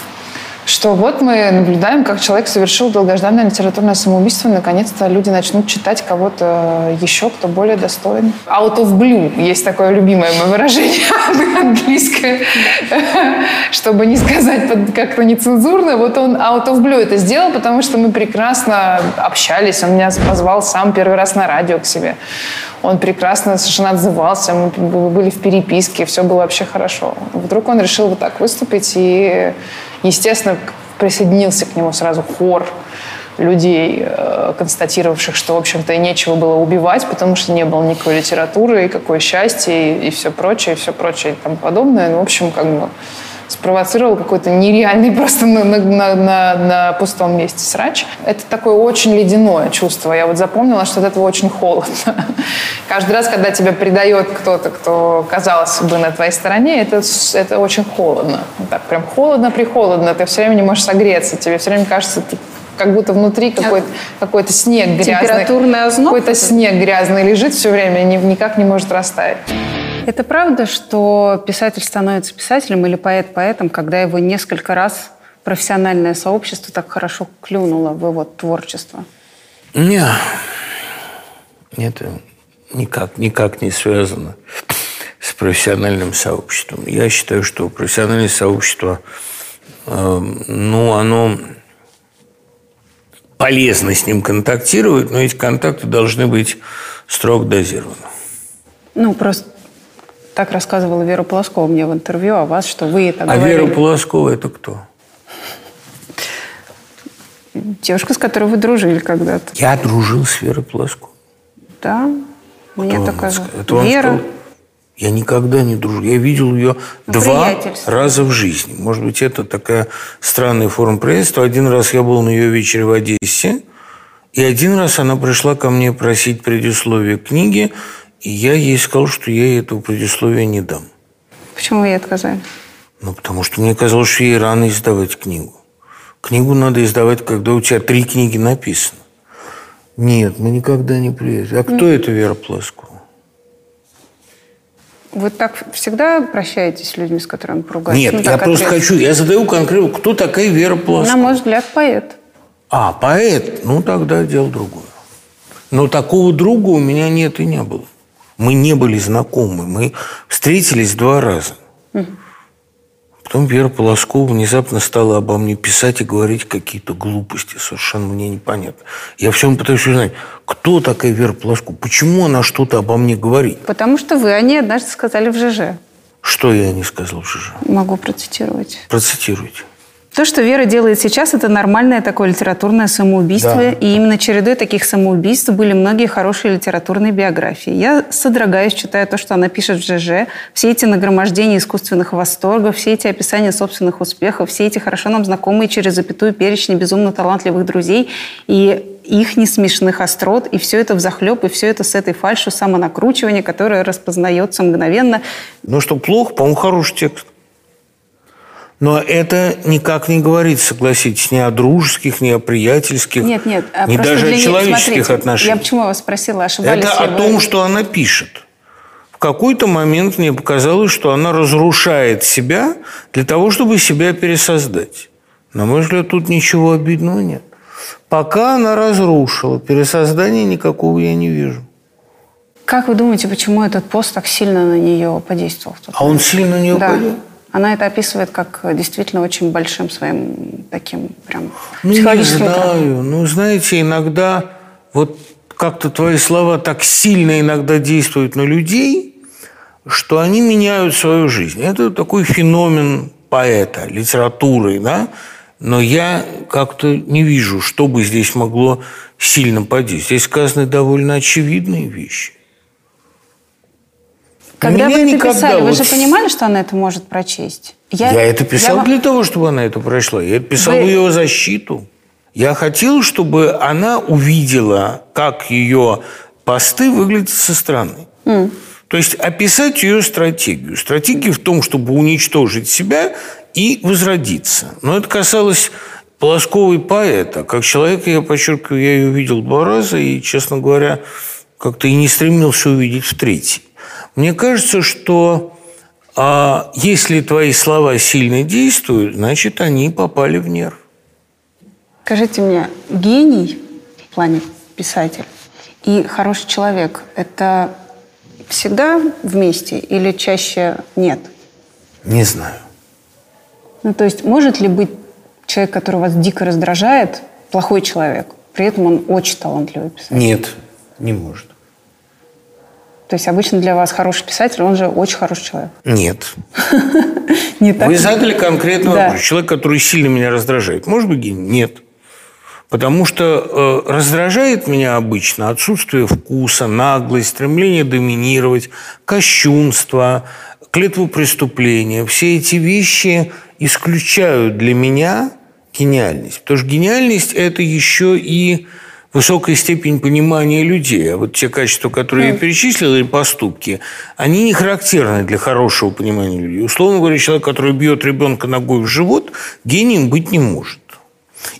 что вот мы наблюдаем, как человек совершил долгожданное литературное самоубийство, наконец-то люди начнут читать кого-то еще, кто более достоин. Out of blue есть такое любимое мое выражение английское, чтобы не сказать как-то нецензурно. Вот он out of blue это сделал, потому что мы прекрасно общались, он меня позвал сам первый раз на радио к себе. Он прекрасно совершенно отзывался, мы были в переписке, все было вообще хорошо. Вдруг он решил вот так выступить, и, естественно, присоединился к нему сразу хор людей, э, констатировавших, что, в общем-то, и нечего было убивать, потому что не было никакой литературы, и какое счастье, и, и все прочее, и все прочее, и тому подобное. Ну, в общем, как бы спровоцировал какой-то нереальный просто на, на, на, на пустом месте срач. Это такое очень ледяное чувство. Я вот запомнила, что от этого очень холодно. Каждый раз, когда тебя предает кто-то, кто, казалось бы, на твоей стороне, это, это очень холодно. Так прям холодно-прихолодно. Ты все время не можешь согреться. Тебе все время кажется, ты как будто внутри какой-то какой снег грязный. Температурный озноб? Какой-то снег грязный лежит все время, никак не может растаять. Это правда, что писатель становится писателем или поэт поэтом, когда его несколько раз профессиональное сообщество так хорошо клюнуло в его творчество? Не, это никак, никак не связано с профессиональным сообществом. Я считаю, что профессиональное сообщество, э, ну, оно полезно с ним контактировать, но эти контакты должны быть строго дозированы. Ну, просто так рассказывала Вера Полоскова мне в интервью о вас, что вы это А говорили. Вера Полоскова – это кто? Девушка, с которой вы дружили когда-то. Я дружил с Верой Полосковой. Да, мне Кто так вам кажется. сказал? Это Вера. сказал? Я никогда не дружил. Я видел ее Ну, два раза в жизни. Может быть, это такая странная форма приятельства. Один раз я был на ее вечере в Одессе, и один раз она пришла ко мне просить предисловие к книге, и я ей сказал, что я ей этого предисловия не дам. Почему ей отказали? Ну, потому что мне казалось, что ей рано издавать книгу. Книгу надо издавать, когда у тебя три книги написано. Нет, мы никогда не приедем. А кто это Вера Плоскова? Вы так всегда прощаетесь с людьми, с которыми поругались? Нет, Ну, я просто ответственно. хочу, я задаю конкретно, кто такая Вера На Плоскова? мой взгляд, поэт. А, поэт, ну тогда дело другое. Но такого друга у меня нет и не было. Мы не были знакомы, мы встретились два раза. Потом Вера Полоскова внезапно стала обо мне писать и говорить какие-то глупости, совершенно мне непонятно. Я все пытаюсь узнать, кто такая Вера Полоскова, почему она что-то обо мне говорит. Потому что вы о ней однажды сказали в ЖЖ. Что я не сказал в ЖЖ? Могу процитировать. Процитируйте. То, что Вера делает сейчас, это нормальное такое литературное самоубийство. Да. И именно чередой таких самоубийств были многие хорошие литературные биографии. Я содрогаюсь, читая то, что она пишет в ЖЖ. Все эти нагромождения искусственных восторгов, все эти описания собственных успехов, все эти хорошо нам знакомые через запятую перечни безумно талантливых друзей и их несмешных острот, и все это взахлеб, и все это с этой фальшью самонакручивания, которое распознается мгновенно. Ну что, плохо? По-моему, хороший текст. Но это никак не говорит, согласитесь, ни о дружеских, ни о приятельских, Нет, нет, а ни даже о человеческих смотрите, отношениях. Я почему вас спросила, ошибались Это о вы? том, что она пишет. В какой-то момент мне показалось, что она разрушает себя для того, чтобы себя пересоздать. На мой взгляд, тут ничего обидного нет. Пока она разрушила, пересоздания никакого я не вижу. Как вы думаете, почему этот пост так сильно на нее подействовал? А он сильно на нее Да. пойдет? Она это описывает как э, действительно очень большим своим таким прям Ну, не психологическим знаю. Ну, знаете, иногда вот как-то твои слова так сильно иногда действуют на людей, что они меняют свою жизнь. Это такой феномен поэта, литературы, да? Но я как-то не вижу, что бы здесь могло сильно подействовать. Здесь сказаны довольно очевидные вещи. Когда Меня вы это никогда писали, вы же понимали, что она это может прочесть? Я, это писал вам- для того, чтобы она это прочла. Я это писал Вы- в ее защиту. Я хотел, чтобы она увидела, как ее посты выглядят со стороны. То есть описать ее стратегию. Стратегия в том, чтобы уничтожить себя и возродиться. Но это касалось Полосковой поэта. Как человека, я подчеркиваю, я ее видел два раза и, честно говоря, как-то и не стремился увидеть в третий. Мне кажется, что а, если твои слова сильно действуют, значит, они попали в нерв. Скажите мне, гений в плане писатель и хороший человек – это всегда вместе или чаще нет? Не знаю. Ну, то есть может ли быть человек, который вас дико раздражает, плохой человек, при этом он очень талантливый писатель? Нет, не может. То есть обычно для вас хороший писатель, он же очень хороший человек. Нет. Не так? Вы задали конкретный вопрос. Человек, который сильно меня раздражает. Может быть, гений? Нет. Потому что э, раздражает меня обычно отсутствие вкуса, наглость, стремление доминировать, кощунство, клетву преступления. Все эти вещи исключают для меня гениальность. Потому что гениальность – это еще и высокая степень понимания людей. А вот те качества, которые я перечислил, или поступки, они не характерны для хорошего понимания людей. Условно говоря, человек, который бьет ребенка ногой в живот, гением быть не может.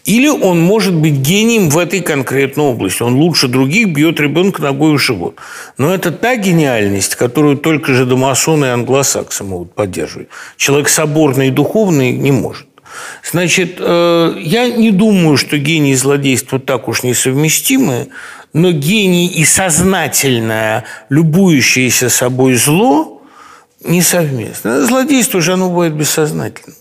Или он может быть гением в этой конкретной области. Он лучше других бьет ребенка ногой в живот. Но это та гениальность, которую только же домасоны и англосаксы могут поддерживать. Человек соборный и духовный не может. Значит, э, я не думаю, что гений и злодейство так уж несовместимы, но гений и сознательное, любующееся собой зло несовместно. Злодейство же оно бывает бессознательно.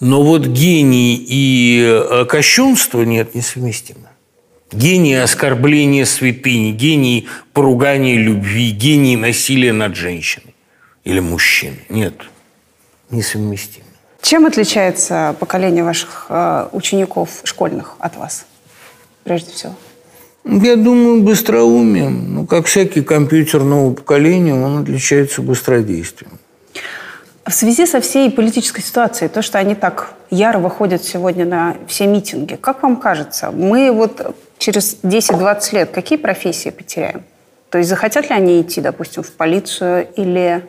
Но вот гений и э, кощунство нет, несовместимо. Гений оскорбления святыни, гений поругания любви, гений насилия над женщиной или мужчиной. Нет, несовместимо. Чем отличается поколение ваших э, учеников школьных от вас, прежде всего? Я думаю, быстроумием. Ну, как всякий компьютер нового поколения, он отличается быстродействием. В связи со всей политической ситуацией, то, что они так яро выходят сегодня на все митинги, как вам кажется, мы вот через 10-20 лет какие профессии потеряем? То есть захотят ли они идти, допустим, в полицию или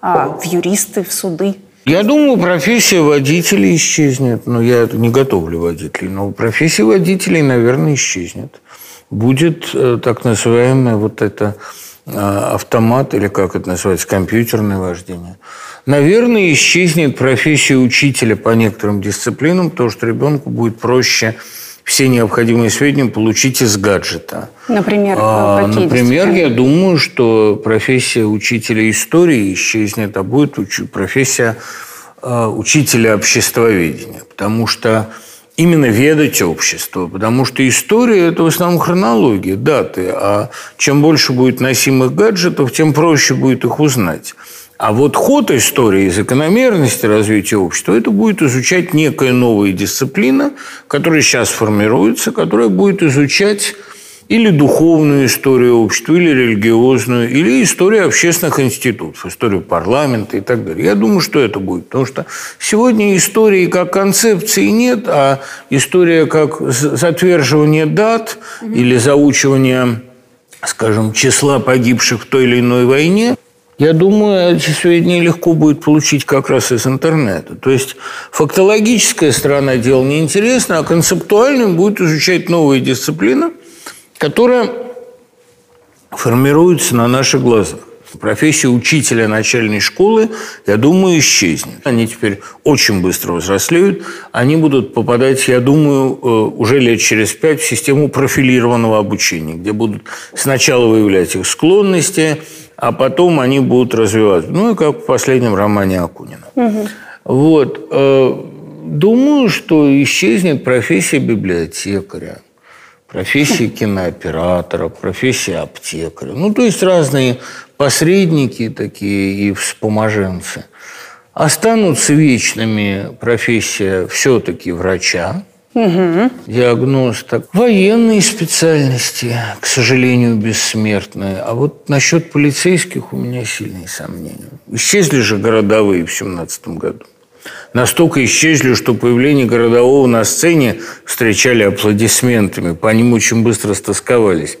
в юристы, в суды? Я думаю, профессия водителей исчезнет. Но я не готовлю водителей. Но профессия водителей, наверное, исчезнет. Будет э, так называемое вот это э, автомат, или как это называется, компьютерное вождение. Наверное, исчезнет профессия учителя по некоторым дисциплинам, потому что ребенку будет проще все необходимые сведения получить из гаджета. Например, а, какие Например, я думаю, что профессия учителя истории исчезнет, а будет уч- профессия э, учителя обществоведения. Потому что именно ведать общество. Потому что история – это в основном хронология, даты. А чем больше будет носимых гаджетов, тем проще будет их узнать. А вот ход истории и закономерности развития общества – это будет изучать некая новая дисциплина, которая сейчас формируется, которая будет изучать или духовную историю общества, или религиозную, или историю общественных институтов, историю парламента и так далее. Я думаю, что это будет, потому что сегодня истории как концепции нет, а история как затверживание дат или заучивание, скажем, числа погибших в той или иной войне – я думаю, эти сведения легко будет получить как раз из интернета. То есть фактологическая сторона дела неинтересна, а концептуальным будет изучать новая дисциплина, которая формируется на наших глазах. Профессия учителя начальной школы, я думаю, исчезнет. Они теперь очень быстро взрослеют. Они будут попадать, я думаю, э, уже лет через пять в систему профилированного обучения, где будут сначала выявлять их склонности, а потом они будут развиваться. Ну, и как в последнем романе Акунина. Угу. Вот. Э, думаю, что исчезнет профессия библиотекаря профессия кинооператора, профессия аптекаря. Ну, то есть разные посредники такие и вспоможенцы. Останутся вечными профессия все-таки врача, угу. диагноста, военные специальности, к сожалению, бессмертные. А вот насчет полицейских у меня сильные сомнения. Исчезли же городовые в 17 году настолько исчезли, что появление городового на сцене встречали аплодисментами, по ним очень быстро стосковались.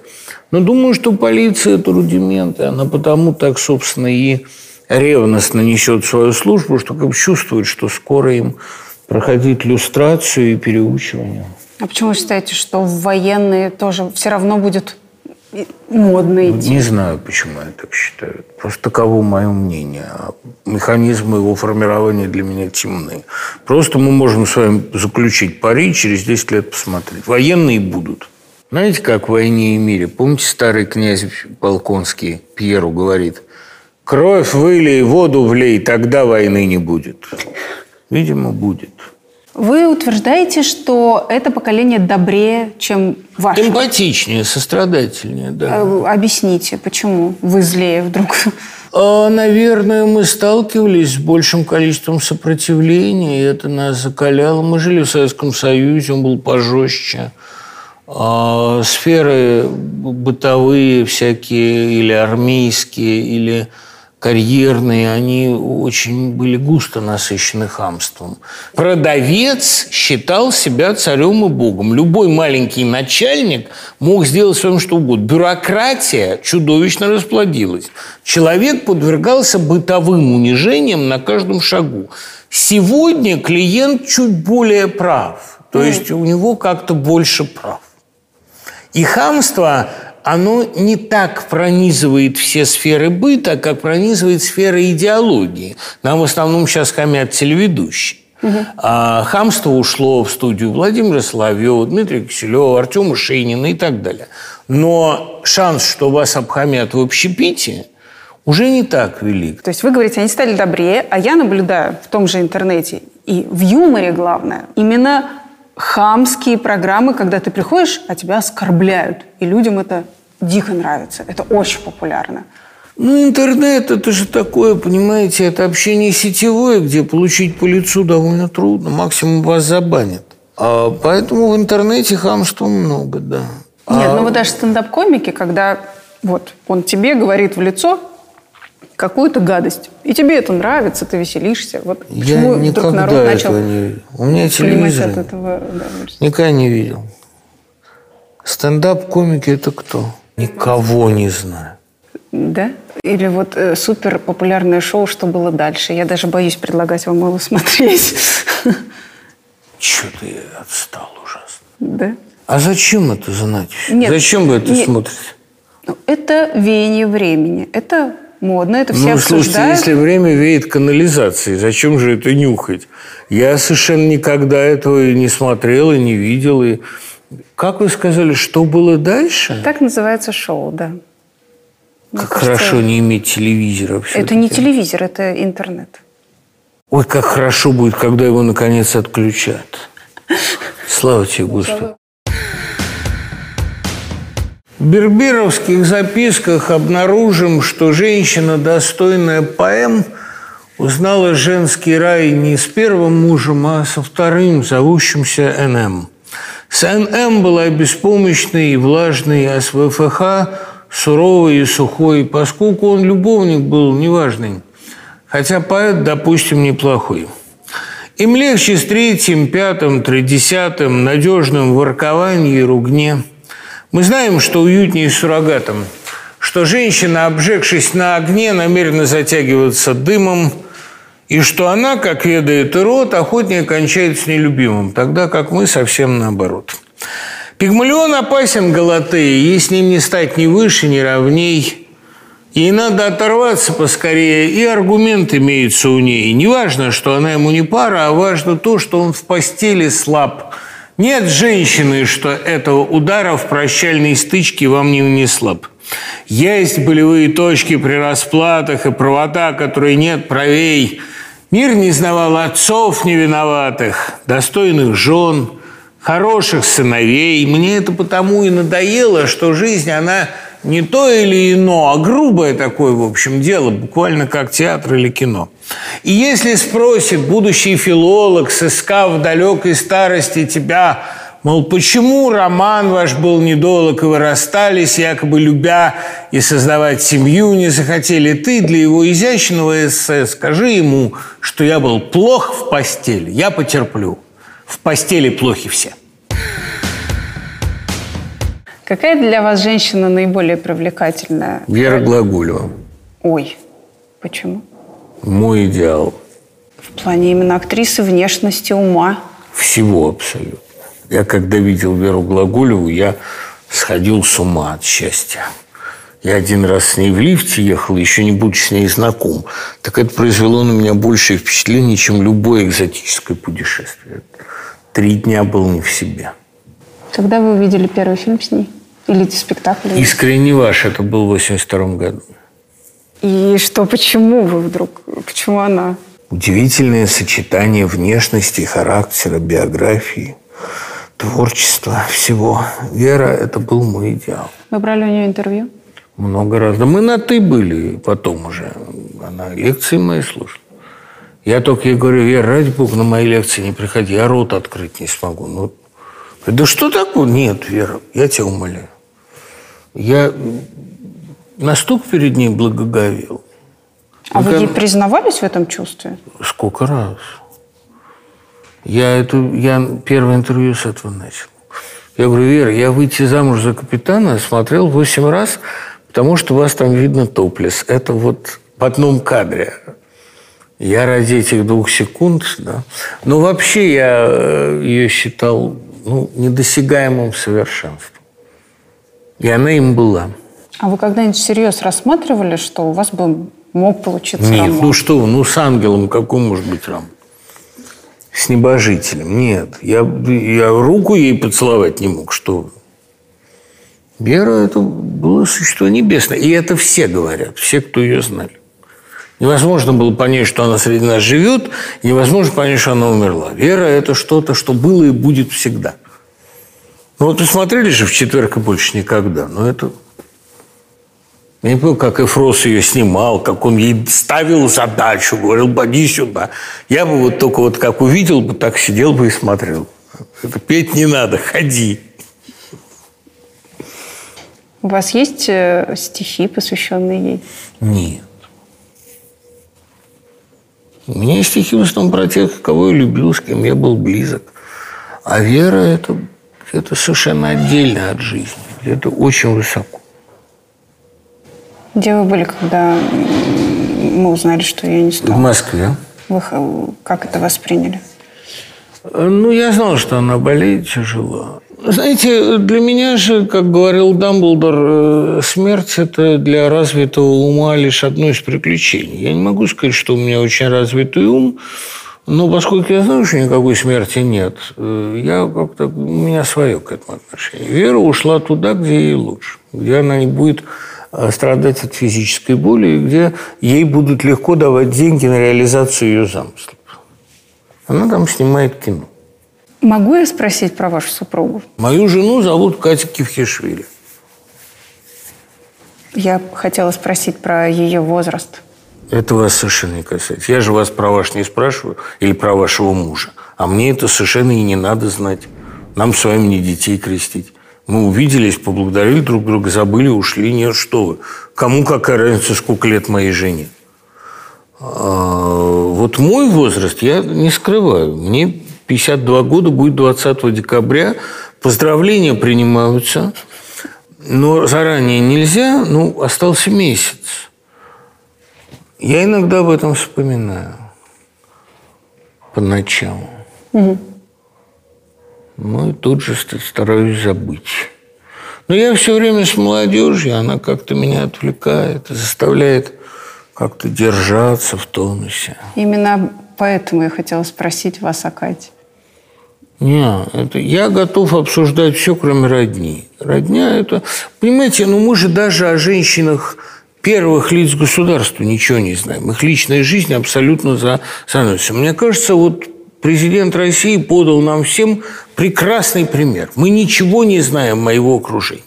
Но думаю, что полиция – это рудименты. Она потому так, собственно, и ревностно несет свою службу, что как бы чувствует, что скоро им проходить люстрацию и переучивание. А почему вы считаете, что военные тоже все равно будет модно идти? Не знаю, почему они так считают. Просто таково мое мнение. А механизмы его формирования для меня темны. Просто мы можем с вами заключить пари, через 10 лет посмотреть. Военные будут. Знаете, как в «Войне и мире»? Помните, старый князь Балконский Пьеру говорит, «Кровь вылей, воду влей, тогда войны не будет». Видимо, будет. Вы утверждаете, что это поколение добрее, чем ваше? Эмпатичнее, сострадательнее, да. Э, Объясните, почему вы злее вдруг? А, Наверное, мы сталкивались с большим количеством сопротивления, и это нас закаляло. Мы жили в Советском Союзе, он был пожестче. А, Сферы бытовые всякие, или армейские, или карьерные, они очень были густо насыщены хамством. Продавец считал себя царем и богом. Любой маленький начальник мог сделать с вами что угодно. Бюрократия чудовищно расплодилась. Человек подвергался бытовым унижениям на каждом шагу. Сегодня клиент чуть более прав. То есть у него как-то больше прав. И хамство оно не так пронизывает все сферы быта, как пронизывает сферы идеологии. Нам в основном сейчас хамят телеведущие. А хамство ушло в студию Владимира Соловьева, Дмитрия Киселева, Артема Шейнина и так далее. Но шанс, что вас обхамят в общепите, уже не так велик. То есть вы говорите, они стали добрее, а я наблюдаю в том же интернете и в юморе, главное, именно хамские программы, когда ты приходишь, а тебя оскорбляют. И людям это дико нравится. Это очень популярно. Ну, интернет – это же такое, понимаете, это общение сетевое, где получить по лицу довольно трудно. Максимум вас забанят. А поэтому в интернете хамства много, да. Нет, А- ну вот даже стендап-комики, когда вот он тебе говорит в лицо какую-то гадость, и тебе это нравится, ты веселишься. Вот Я почему вдруг никогда народ этого начал не видел. У меня телевизор. от этого? Никогда не видел. Стендап-комики – это кто? Никого не знаю. Да? Или вот э, супер популярное шоу «Что было дальше». Я даже боюсь предлагать вам его смотреть. Чё-то я отстал ужасно. Да? А зачем это знать? Нет, зачем вы это не- смотрите? Ну, Это веяние времени. Это модно, это все ну, слушайте, обсуждают. если время веет канализацией, зачем же это нюхать? Я совершенно никогда этого и не смотрел, и не видел. И... Как вы сказали, что было дальше? Так называется шоу, да. Мне как кажется, хорошо не иметь телевизора. Это не телевизор, это интернет. Ой, как хорошо будет, когда его наконец отключат. Слава тебе, Господи. В берберовских записках обнаружим, что женщина, достойная поэм, узнала женский рай не с первым мужем, а со вторым, зовущимся НМ. С НМ была беспомощной и влажной, а с ВФХ суровой и сухой, поскольку он любовник был неважный. Хотя поэт, допустим, неплохой. Им легче с третьим, пятым, тридесятым, надежным в ворковании и ругне. Мы знаем, что уютнее с суррогатом, что женщина, обжегшись на огне, намерена затягиваться дымом, и что она, как ведает и рот, охотнее кончает с нелюбимым, тогда как мы совсем наоборот. Пигмалион опасен Галатеи, ей с ним не стать ни выше, ни ровней. Ей надо оторваться поскорее, и аргумент имеется у ней. Не важно, что она ему не пара, а важно то, что он в постели слаб. Нет женщины, что этого удара в прощальной стычке вам не нанесла б. Есть болевые точки при расплатах и правота, которой нет правей. Мир не знавал отцов невиноватых, достойных жен, хороших сыновей. Мне это потому и надоело, что жизнь, она не то или ино, а грубое такое, в общем, дело, буквально как театр или кино. И если спросит будущий филолог, сыскав в далекой старости тебя, мол, почему роман ваш был недолг, и вы расстались, якобы любя и создавать семью не захотели, ты для его изящного эссе скажи ему, что я был плох в постели, я потерплю. В постели плохи все. Какая для вас женщина наиболее привлекательная? Вера Глаголева. Ой, почему? Мой идеал. В плане именно актрисы, внешности, ума. Всего абсолютно. Я когда видел Веру Глаголеву, я сходил с ума от счастья. Я один раз с ней в лифте ехал, еще не будучи с ней знаком. Так это произвело на меня большее впечатление, чем любое экзотическое путешествие. Три дня был не в себе. Когда вы увидели первый фильм с ней? Или спектакль? Искренне ваш, это был в 82 году. И что, почему вы вдруг? Почему она? Удивительное сочетание внешности, характера, биографии, творчества, всего. Вера – это был мой идеал. Вы брали у нее интервью? Много раз. Да мы на «ты» были потом уже. Она лекции мои слушала. Я только ей говорю, Вера, ради бога, на мои лекции не приходи, я рот открыть не смогу. Ну, да что такое? Нет, Вера, я тебя умоляю. Я настолько перед ней благоговел. А вы ей признавались в этом чувстве? Сколько раз? Я, эту, я первое интервью с этого начал. Я говорю, Вера, я выйти замуж за капитана смотрел восемь раз, потому что вас там видно топлес. Это вот в одном кадре. Я ради этих двух секунд, да. Но вообще я э, ее считал ну, недосягаемым совершенством. И она им была. А вы когда-нибудь всерьез рассматривали, что у вас бы мог получиться Нет, роман? ну что, ну с ангелом какой может быть роман? С небожителем. Нет, я, я руку ей поцеловать не мог, что вы. Вера – это было существо небесное. И это все говорят, все, кто ее знали. Невозможно было понять, что она среди нас живет, и невозможно понять, что она умерла. Вера – это что-то, что было и будет всегда. Ну вот вы смотрели же в четверг и больше никогда. Но это... Я не помню, как Эфрос ее снимал, как он ей ставил задачу, говорил, поди сюда. Я бы вот только вот как увидел бы, так сидел бы и смотрел. Это петь не надо, ходи. У вас есть э, стихи, посвященные ей? Нет. У меня есть стихи в основном про тех, кого я любил, с кем я был близок. А вера это, – это совершенно отдельно от жизни. Это очень высоко. Где вы были, когда мы узнали, что ее не В стало? Москве. Вы как это восприняли? Ну, я знал, что она болеет тяжело. Знаете, для меня же, как говорил Дамблдор, э, смерть – это для развитого ума лишь одно из приключений. Я не могу сказать, что у меня очень развитый ум, но поскольку я знаю, что никакой смерти нет, э, я как-то, у меня свое к этому отношение. Вера ушла туда, где ей лучше, где она не будет э, страдать от физической боли, где ей будут легко давать деньги на реализацию ее замыслов. Она там снимает кино. Могу я спросить про вашу супругу? Мою жену зовут Катя Кивхишвили. Я хотела спросить про ее возраст. Это вас совершенно не касается. Я же вас про ваш не спрашиваю или про вашего мужа. А мне это совершенно и не надо знать. Нам с вами не детей крестить. Мы увиделись, поблагодарили друг друга, забыли, ушли. Нет, что вы. Кому какая разница, сколько лет моей жене? А, вот мой возраст я не скрываю. Мне 52 года, будет 20 декабря. Поздравления принимаются. Но заранее нельзя, ну, остался месяц. Я иногда об этом вспоминаю. Поначалу. Ну, и тут же ст- стараюсь забыть. Но я все время с молодежью, она как-то меня отвлекает, заставляет как-то держаться в тонусе. Именно поэтому я хотела спросить вас о Кате. Не, это я готов обсуждать все, кроме родни. Родня это... Понимаете, ну мы же даже о женщинах первых лиц государства ничего не знаем. Их личная жизнь абсолютно за заносится. Мне кажется, вот президент России подал нам всем прекрасный пример. Мы ничего не знаем о его окружении.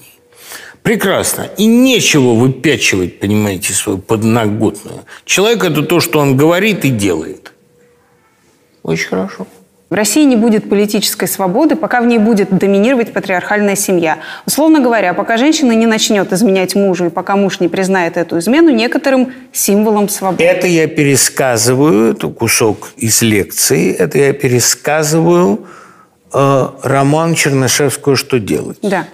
Прекрасно. И нечего выпячивать, понимаете, свою подноготную. Человек – это то, что он говорит и делает. Очень хорошо. В России не будет политической свободы, пока в ней будет доминировать патриархальная семья. Условно говоря, пока женщина не начнет изменять мужу и пока муж не признает эту измену некоторым символом свободы. Это я пересказываю, это кусок из лекции, это я пересказываю э, роман Чернышевского «Что делать?». Да.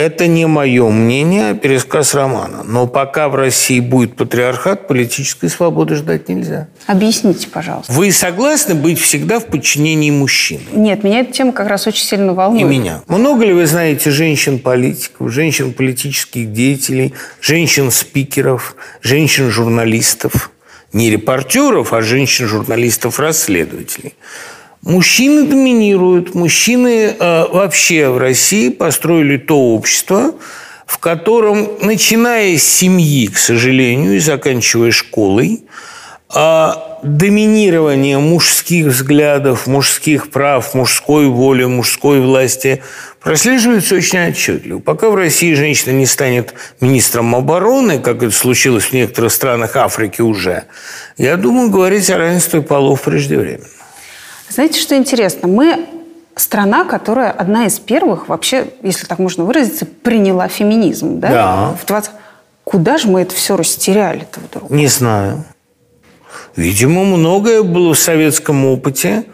Это не мое мнение, а пересказ романа. Но пока в России будет патриархат, политической свободы ждать нельзя. Объясните, пожалуйста. Вы согласны быть всегда в подчинении мужчины? Нет, меня эта тема как раз очень сильно И волнует. меня. Много ли вы знаете женщин-политиков, женщин-политических деятелей, женщин-спикеров, женщин-журналистов? Не репортеров, а женщин-журналистов-расследователей. Мужчины доминируют. Мужчины э, вообще в России построили то общество, в котором, начиная с семьи, к сожалению, и заканчивая школой, а доминирование мужских взглядов, мужских прав, мужской воли, мужской власти прослеживается очень отчетливо. Пока в России женщина не станет министром обороны, как это случилось в некоторых странах Африки уже, я думаю, говорить о равенстве полов преждевременно. Знаете, что интересно? Мы страна, которая одна из первых вообще, если так можно выразиться, приняла феминизм. Да? Да. В 20... Куда же мы это все растеряли-то вдруг? Не знаю. Видимо, многое было в советском опыте.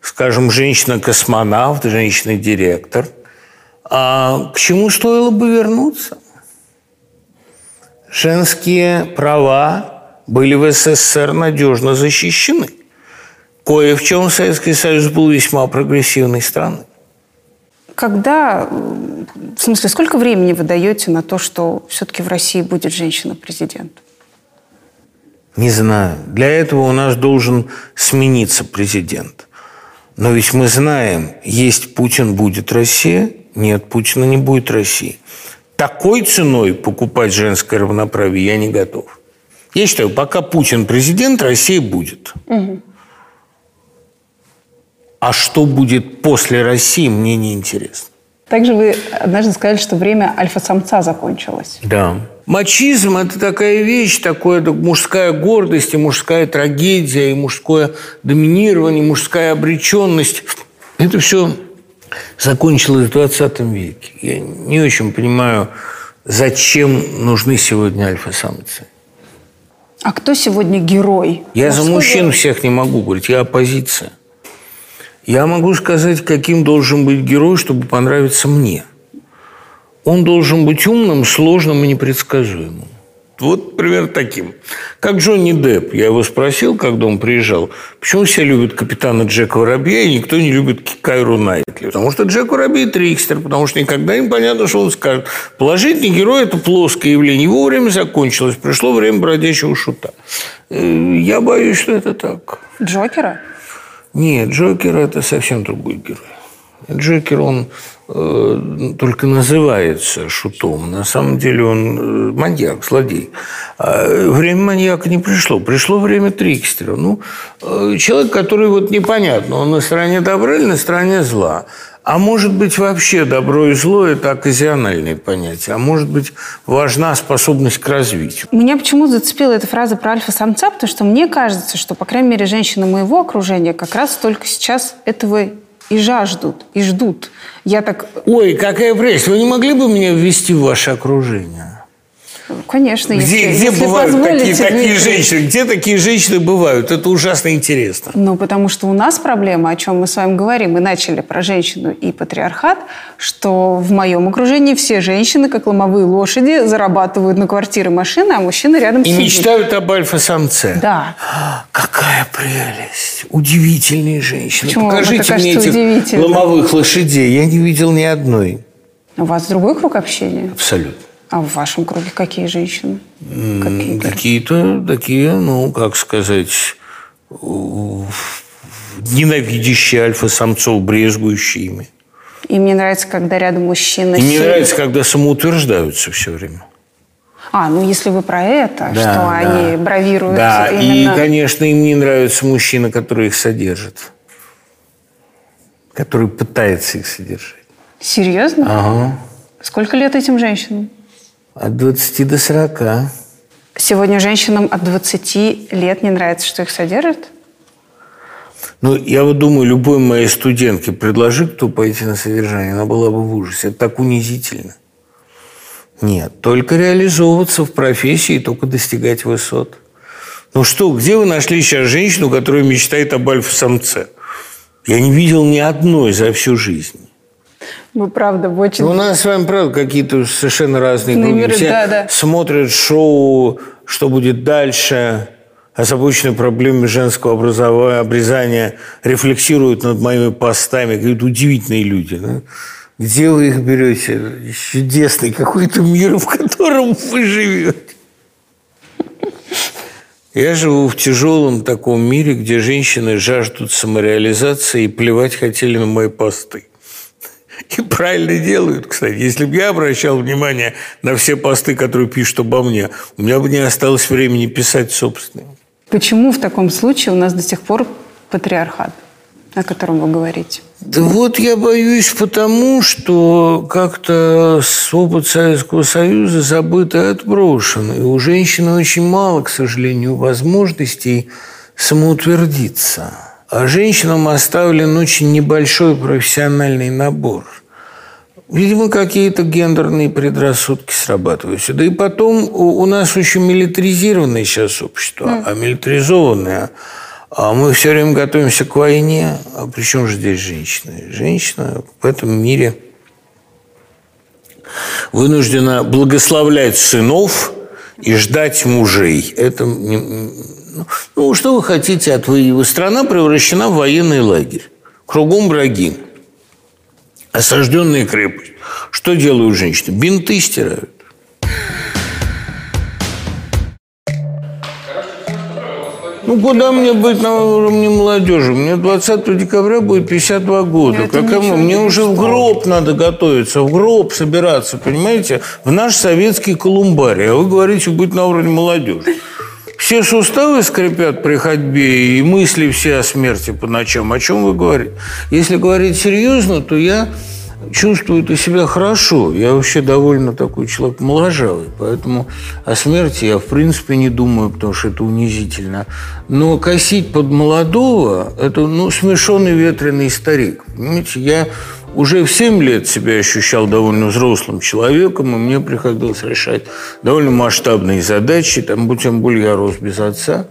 Скажем, женщина-космонавт, женщина-директор. А к чему стоило бы вернуться? Женские права были в СССР надежно защищены. Кое в чем Советский Союз был весьма прогрессивной страной. когда, в смысле, сколько времени вы даете на то, что все-таки в России будет женщина-президент? Не знаю. Для этого у нас должен смениться президент. Но ведь мы знаем, есть Путин, будет Россия. Нет, Путина не будет России. Такой ценой покупать женское равноправие я не готов. Я считаю, пока Путин президент, Россия будет. А что будет после России, мне не интересно. Также вы однажды сказали, что время альфа-самца закончилось. Да. Мачизм – это такая вещь, такое так, мужская гордость, и мужская трагедия, и мужское доминирование, и мужская обреченность. Это все закончилось в 20 веке. Я не очень понимаю, зачем нужны сегодня альфа-самцы. А кто сегодня герой? Я за Мужской мужчин всех не могу говорить, я оппозиция. Я могу сказать, каким должен быть герой, чтобы понравиться мне. Он должен быть умным, сложным и непредсказуемым. Вот примерно таким. Как Джонни Депп. Я его спросил, когда он приезжал, почему все любят капитана Джека Воробья, и никто не любит Кайру Найтли. Потому что Джек Воробей – трикстер, потому что никогда не понятно, что он скажет. Положительный герой – это плоское явление. Его время закончилось, пришло время бродячего шута. Э, Я боюсь, что это так. Джокера? Нет, Джокер – это совсем другой герой. Джокер, он э, только называется шутом. На самом деле он э, маньяк, злодей. А время маньяка не пришло. Пришло время трикстера. Ну, э, человек, который вот непонятно, он на стороне добра или на стороне зла. А может быть, вообще добро и зло – это оказиональные понятия. А может быть, важна способность к развитию. Меня почему зацепила эта фраза про альфа-самца, потому что мне кажется, что, по крайней мере, женщины моего окружения как раз только сейчас этого и жаждут, и ждут. Я так, Ой, какая прелесть! Вы не могли бы меня ввести в ваше окружение? Конечно, Где, если, где если бывают такие, позволите, такие Дмитрий. женщины? Где такие женщины бывают? Это ужасно интересно. Ну, потому что у нас проблема, о чем мы с вами говорим, мы начали про женщину и патриархат, что в моем окружении все женщины, как ломовые лошади, зарабатывают на квартиры, машины, а мужчина рядом И сидит. мечтают об альфа-самце. Да. Какая прелесть! Удивительные женщины. Почему Покажите мне этих ломовых лошадей. Я не видел ни одной. У вас другой круг общения? Абсолютно. А в вашем круге какие женщины? Какие? Какие-то такие, ну, как сказать, ненавидящие альфа-самцов, брезгующие ими. И мне нравится, когда рядом мужчина И мне сидит. нравится, когда самоутверждаются все время. А, ну если вы про это, Да, что да. они бравируют Да, именно... и, конечно, им не нравится мужчина, который их содержит. Который пытается их содержать. Серьезно? Ага. Сколько лет этим женщинам? От 20 до 40. Сегодня женщинам от 20 лет не нравится, что их содержат? Ну, я вот думаю, любой моей студентке предложи, кто пойти на содержание, она была бы в ужасе. Это так унизительно. Нет, только реализовываться в профессии и только достигать высот. Ну что, где вы нашли сейчас женщину, которая мечтает об альфа-самце? Я не видел ни одной за всю жизнь. Вы правда в очень... Ну, у нас с вами, правда, какие-то совершенно разные Ну, круги. Все да, да. смотрят шоу «Что будет дальше?», озабоченные проблемами женского образования, обрезания, рефлексируют над моими постами. Говорят, удивительные люди. да? Где вы их берете? Чудесный какой-то мир, в котором вы живете. Я живу в тяжелом таком мире, где женщины жаждут самореализации и плевать хотели на мои посты. И правильно делают, кстати. Если бы я обращал внимание на все посты, которые пишут обо мне, у меня бы не осталось времени писать собственные. Почему в таком случае у нас до сих пор патриархат, о котором вы говорите? Да вот я боюсь потому, что как-то опыт Советского Союза забыт и отброшен. И у женщины очень мало, к сожалению, возможностей самоутвердиться. А женщинам оставлен очень небольшой профессиональный набор. Видимо, какие-то гендерные предрассудки срабатывают. Да и потом у, нас очень милитаризированное сейчас общество, а милитаризованное. А мы все время готовимся к войне. А при чем же здесь женщины? Женщина в этом мире вынуждена благословлять сынов и ждать мужей. Это ну, что вы хотите от воевы? Страна превращена в военный лагерь. Кругом враги. Осажденная крепость. Что делают женщины? Бинты стирают. Ну, куда мне быть на уровне молодежи? Мне 20 декабря будет 52 года. Как ничего мне не уже в гроб надо готовиться, в гроб собираться, понимаете? В наш советский колумбарий. А вы говорите, быть на уровне молодежи. Все суставы скрипят при ходьбе, и мысли все о смерти по ночам. О чем вы говорите? Если говорить серьезно, то я чувствую -то себя хорошо. Я вообще довольно такой человек моложавый, поэтому о смерти я в принципе не думаю, потому что это унизительно. Но косить под молодого – это ну, смешонный ветреный старик. Понимаете, я уже в 7 лет себя ощущал довольно взрослым человеком, и мне приходилось решать довольно масштабные задачи, там, тем более я рос без отца.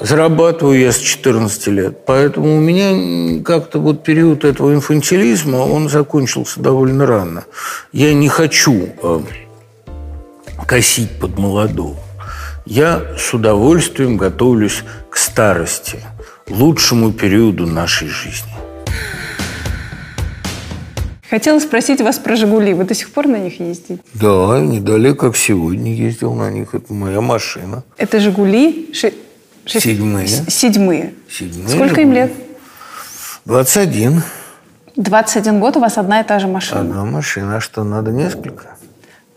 Зарабатываю я с 14 лет, поэтому у меня как-то вот период этого инфантилизма, он закончился довольно рано. Я не хочу э, косить под молодого. Я с удовольствием готовлюсь к старости, лучшему периоду нашей жизни. Хотела спросить вас про «Жигули». Вы до сих пор на них ездите? Да, недалеко, как сегодня ездил на них. Это моя машина. Это «Жигули»? Ши... шесть- Седьмые. Седьмые. Седьмые Сколько им «Жигули». лет? 21. 21 год, у вас одна и та же машина. Одна машина. А что, надо несколько?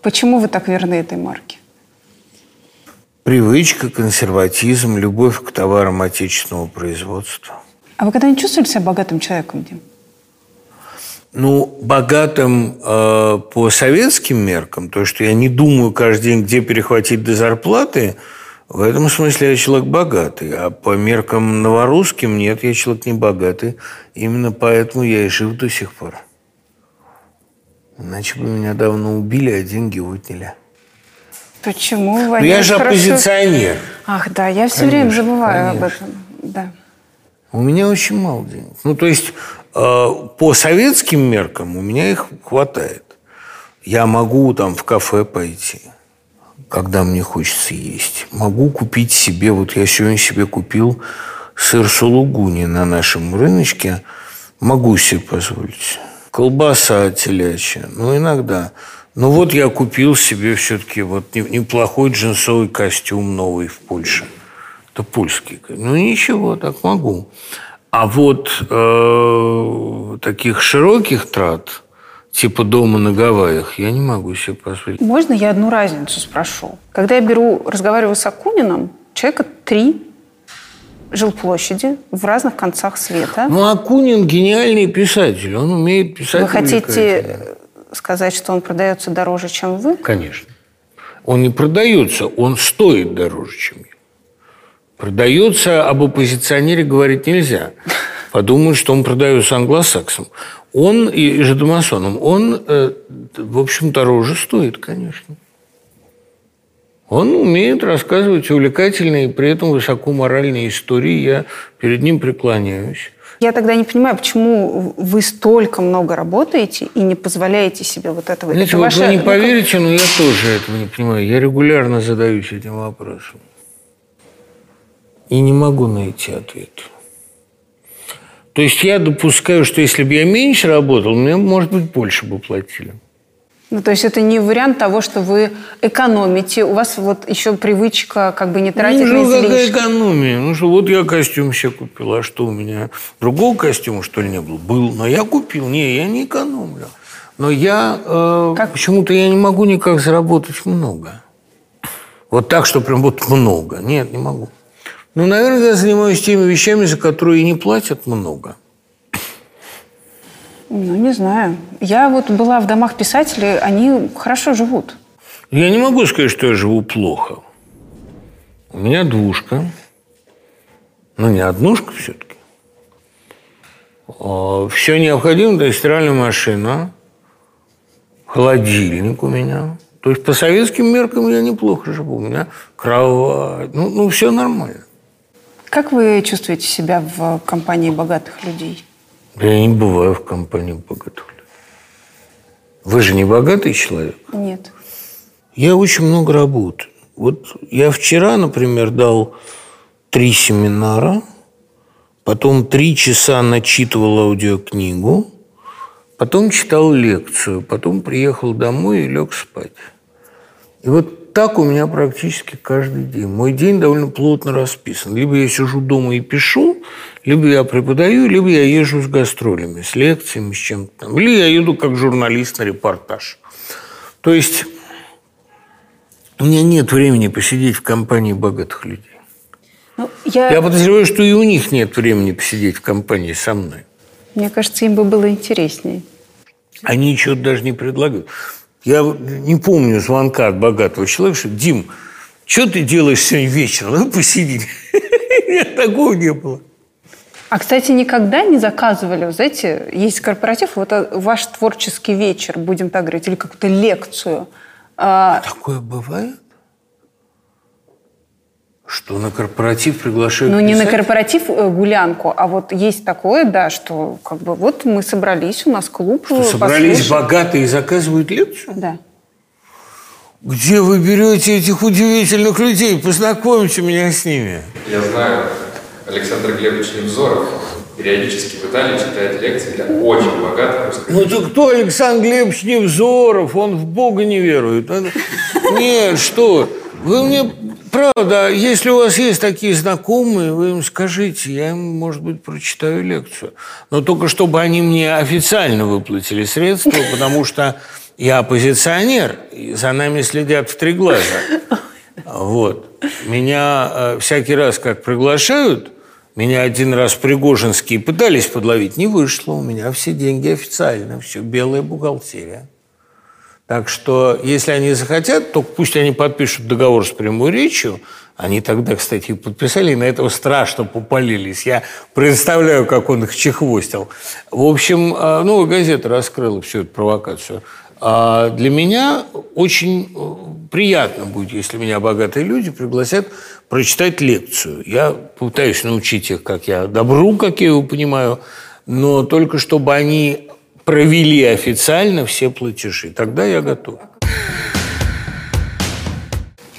Почему вы так верны этой марке? Привычка, консерватизм, любовь к товарам отечественного производства. А вы когда-нибудь чувствовали себя богатым человеком, Дим? Ну, богатым э, по советским меркам, то, что я не думаю каждый день, где перехватить до зарплаты, в этом смысле я человек богатый. А по меркам новорусским нет, я человек не богатый. Именно поэтому я и жив до сих пор. Иначе бы меня давно убили, а деньги отняли. Почему вы Ну, я них же хорошо- оппозиционер. Ах, да, я все время Конечно, забываю конечно. об этом. Да. У меня очень мало денег. Ну, то есть, по советским меркам у меня их хватает. Я могу там в кафе пойти, когда мне хочется есть. Могу купить себе, вот я сегодня себе купил сыр сулугуни на нашем рыночке. Могу себе позволить. Колбаса телячья, ну, иногда. Ну, вот я купил себе все-таки вот не- неплохой джинсовый костюм новый в Польше. Это польский. Ну, ничего, так могу. А вот э, таких широких трат, типа дома на Гавайях, я не могу себе позволить. Можно я одну разницу спрошу? Когда я беру, разговариваю с Акуниным, человека три жилплощади в разных концах света. Ну, Акунин гениальный писатель. Он умеет писать Вы хотите сказать, что он продается дороже, чем вы? Конечно. Он не продается, он стоит дороже, чем я. Продается, об оппозиционере говорить нельзя. Подумают, что он продается англосаксам. Он и жидомасонам, он, э, в общем, дороже стоит, конечно. Он умеет рассказывать увлекательные, при этом высокоморальные истории. Я перед ним преклоняюсь. Я тогда не понимаю, почему вы столько много работаете и не позволяете себе вот этого. Знаете, Это вот ваша- вы не ну, поверите, но я тоже этого не понимаю. Я регулярно задаюсь этим вопросом. И не могу найти ответ. То есть я допускаю, что если бы я меньше работал, мне, может быть, больше бы платили. Ну, то есть это не вариант того, что вы экономите. У вас вот еще привычка как бы не тратить ну, на какая излишки. экономия? Ну, что вот я костюм себе купил, а что у меня? Другого костюма, что ли, не было? Был, но я купил. Не, я не экономлю. Но я э, Как? почему-то я не могу никак заработать много. Вот так, что прям вот много. Нет, не могу. Ну, наверное, я занимаюсь теми вещами, за которые и не платят много. Ну, не знаю. Я вот была в домах писателей, они хорошо живут. Я не могу сказать, что я живу плохо. У меня двушка. Ну, не однушка все-таки. Все необходимое, то есть стиральная машина, холодильник у меня. То есть по советским меркам я неплохо живу. У меня кровать. Ну, ну все нормально. Как вы чувствуете себя в компании богатых людей? Я не бываю в компании богатых людей. Вы же не богатый человек? Нет. Я очень много работаю. Вот я вчера, например, дал три семинара, потом три часа начитывал аудиокнигу, потом читал лекцию, потом приехал домой и лег спать. И вот так у меня практически каждый день. Мой день довольно плотно расписан. Либо я сижу дома и пишу, либо я преподаю, либо я езжу с гастролями, с лекциями, с чем-то там. Или я еду как журналист на репортаж. То есть у меня нет времени посидеть в компании богатых людей. Ну, я, Я подозреваю, что и у них нет времени посидеть в компании со мной. Мне кажется, им бы было интереснее. Они чего-то даже не предлагают. Я не помню звонка от богатого человека, что «Дим, что ты делаешь сегодня вечером? Ну, посиди». Нет, такого не было. А, кстати, никогда не заказывали, знаете, есть корпоратив, вот а, ваш творческий вечер, будем так говорить, или какую-то лекцию. А, Такое бывает? Что на корпоратив приглашают ну, не на корпоратив э, гулянку, а вот есть такое, да, что как бы вот мы собрались, у нас клуб. Что собрались послушать. богатые и заказывают лекцию? Да. Где вы берете этих удивительных людей? Познакомьте меня с ними. Я знаю, Александр Глебович Невзоров периодически в Италии читает лекции для очень богатых русских. Ну то кто Александр Глебович Невзоров? Он в Бога не верует. Нет, что? Вы мне, правда, если у вас есть такие знакомые, вы им скажите, я им, может быть, прочитаю лекцию. Но только чтобы они мне официально выплатили средства, потому что я оппозиционер, и за нами следят в три глаза. Вот. Меня э, всякий раз, как приглашают, меня один раз Пригожинские пытались подловить, не вышло. У меня все деньги официально, все белая бухгалтерия. Так что, если они захотят, то пусть они подпишут договор с прямой речью. Они тогда, кстати, и подписали, и на этого страшно попалились. Я представляю, как он их чехвостил. В общем, ну, газета раскрыла всю эту провокацию. А для меня очень э, приятно будет, если меня богатые люди пригласят прочитать лекцию. Я пытаюсь научить их, как я добру, как я его понимаю, но только чтобы они провели официально все платежи. Тогда я готов.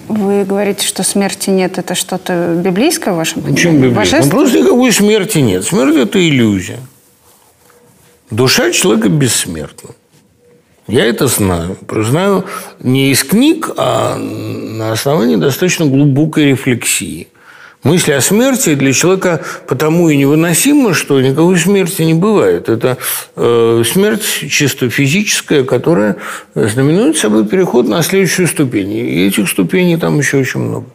Вы говорите, что смерти нет, это что-то библейское в вашем Почему понимании? библейское? Ну, просто никакой смерти нет. Смерть – это иллюзия. Душа человека бессмертна. Я это знаю. Знаю не из книг, а на основании достаточно глубокой рефлексии. Мысль о смерти для человека потому и невыносима, что никакой смерти не бывает. Это э, смерть чисто физическая, которая знаменует собой переход на следующую ступень. И этих ступеней там еще очень много.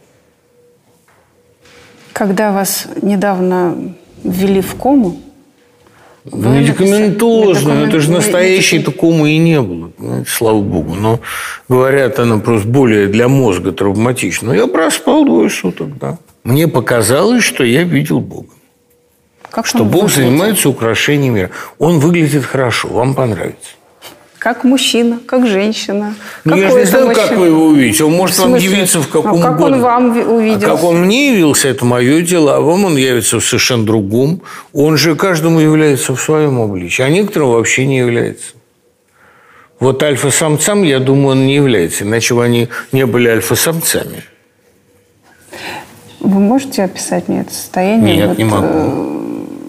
Когда вас недавно ввели в кому, Ну, медикаментозно, написали- это же настоящей такому и не было, понимаете, слава богу. Но, говорят, она просто более для мозга травматична. Но я проспал двое суток, да. Мне показалось, что я видел Бога. как Что Бог выглядит? занимается украшением мира. Он выглядит хорошо, вам понравится. Как мужчина, как женщина. Ну, я же Какой не знаю, как мужчина? вы его увидите. Он может вам явиться в каком Ну, как угодно. он вам ви- увидел? А как он мне явился, это мое дело, а вам он явится в совершенно другом. Он же каждому является в своем обличии, а некоторым вообще не является. Вот альфа-самцам, я думаю, он не является, иначе бы они не были альфа-самцами. Вы можете описать мне это состояние? Нет, Вот, не могу.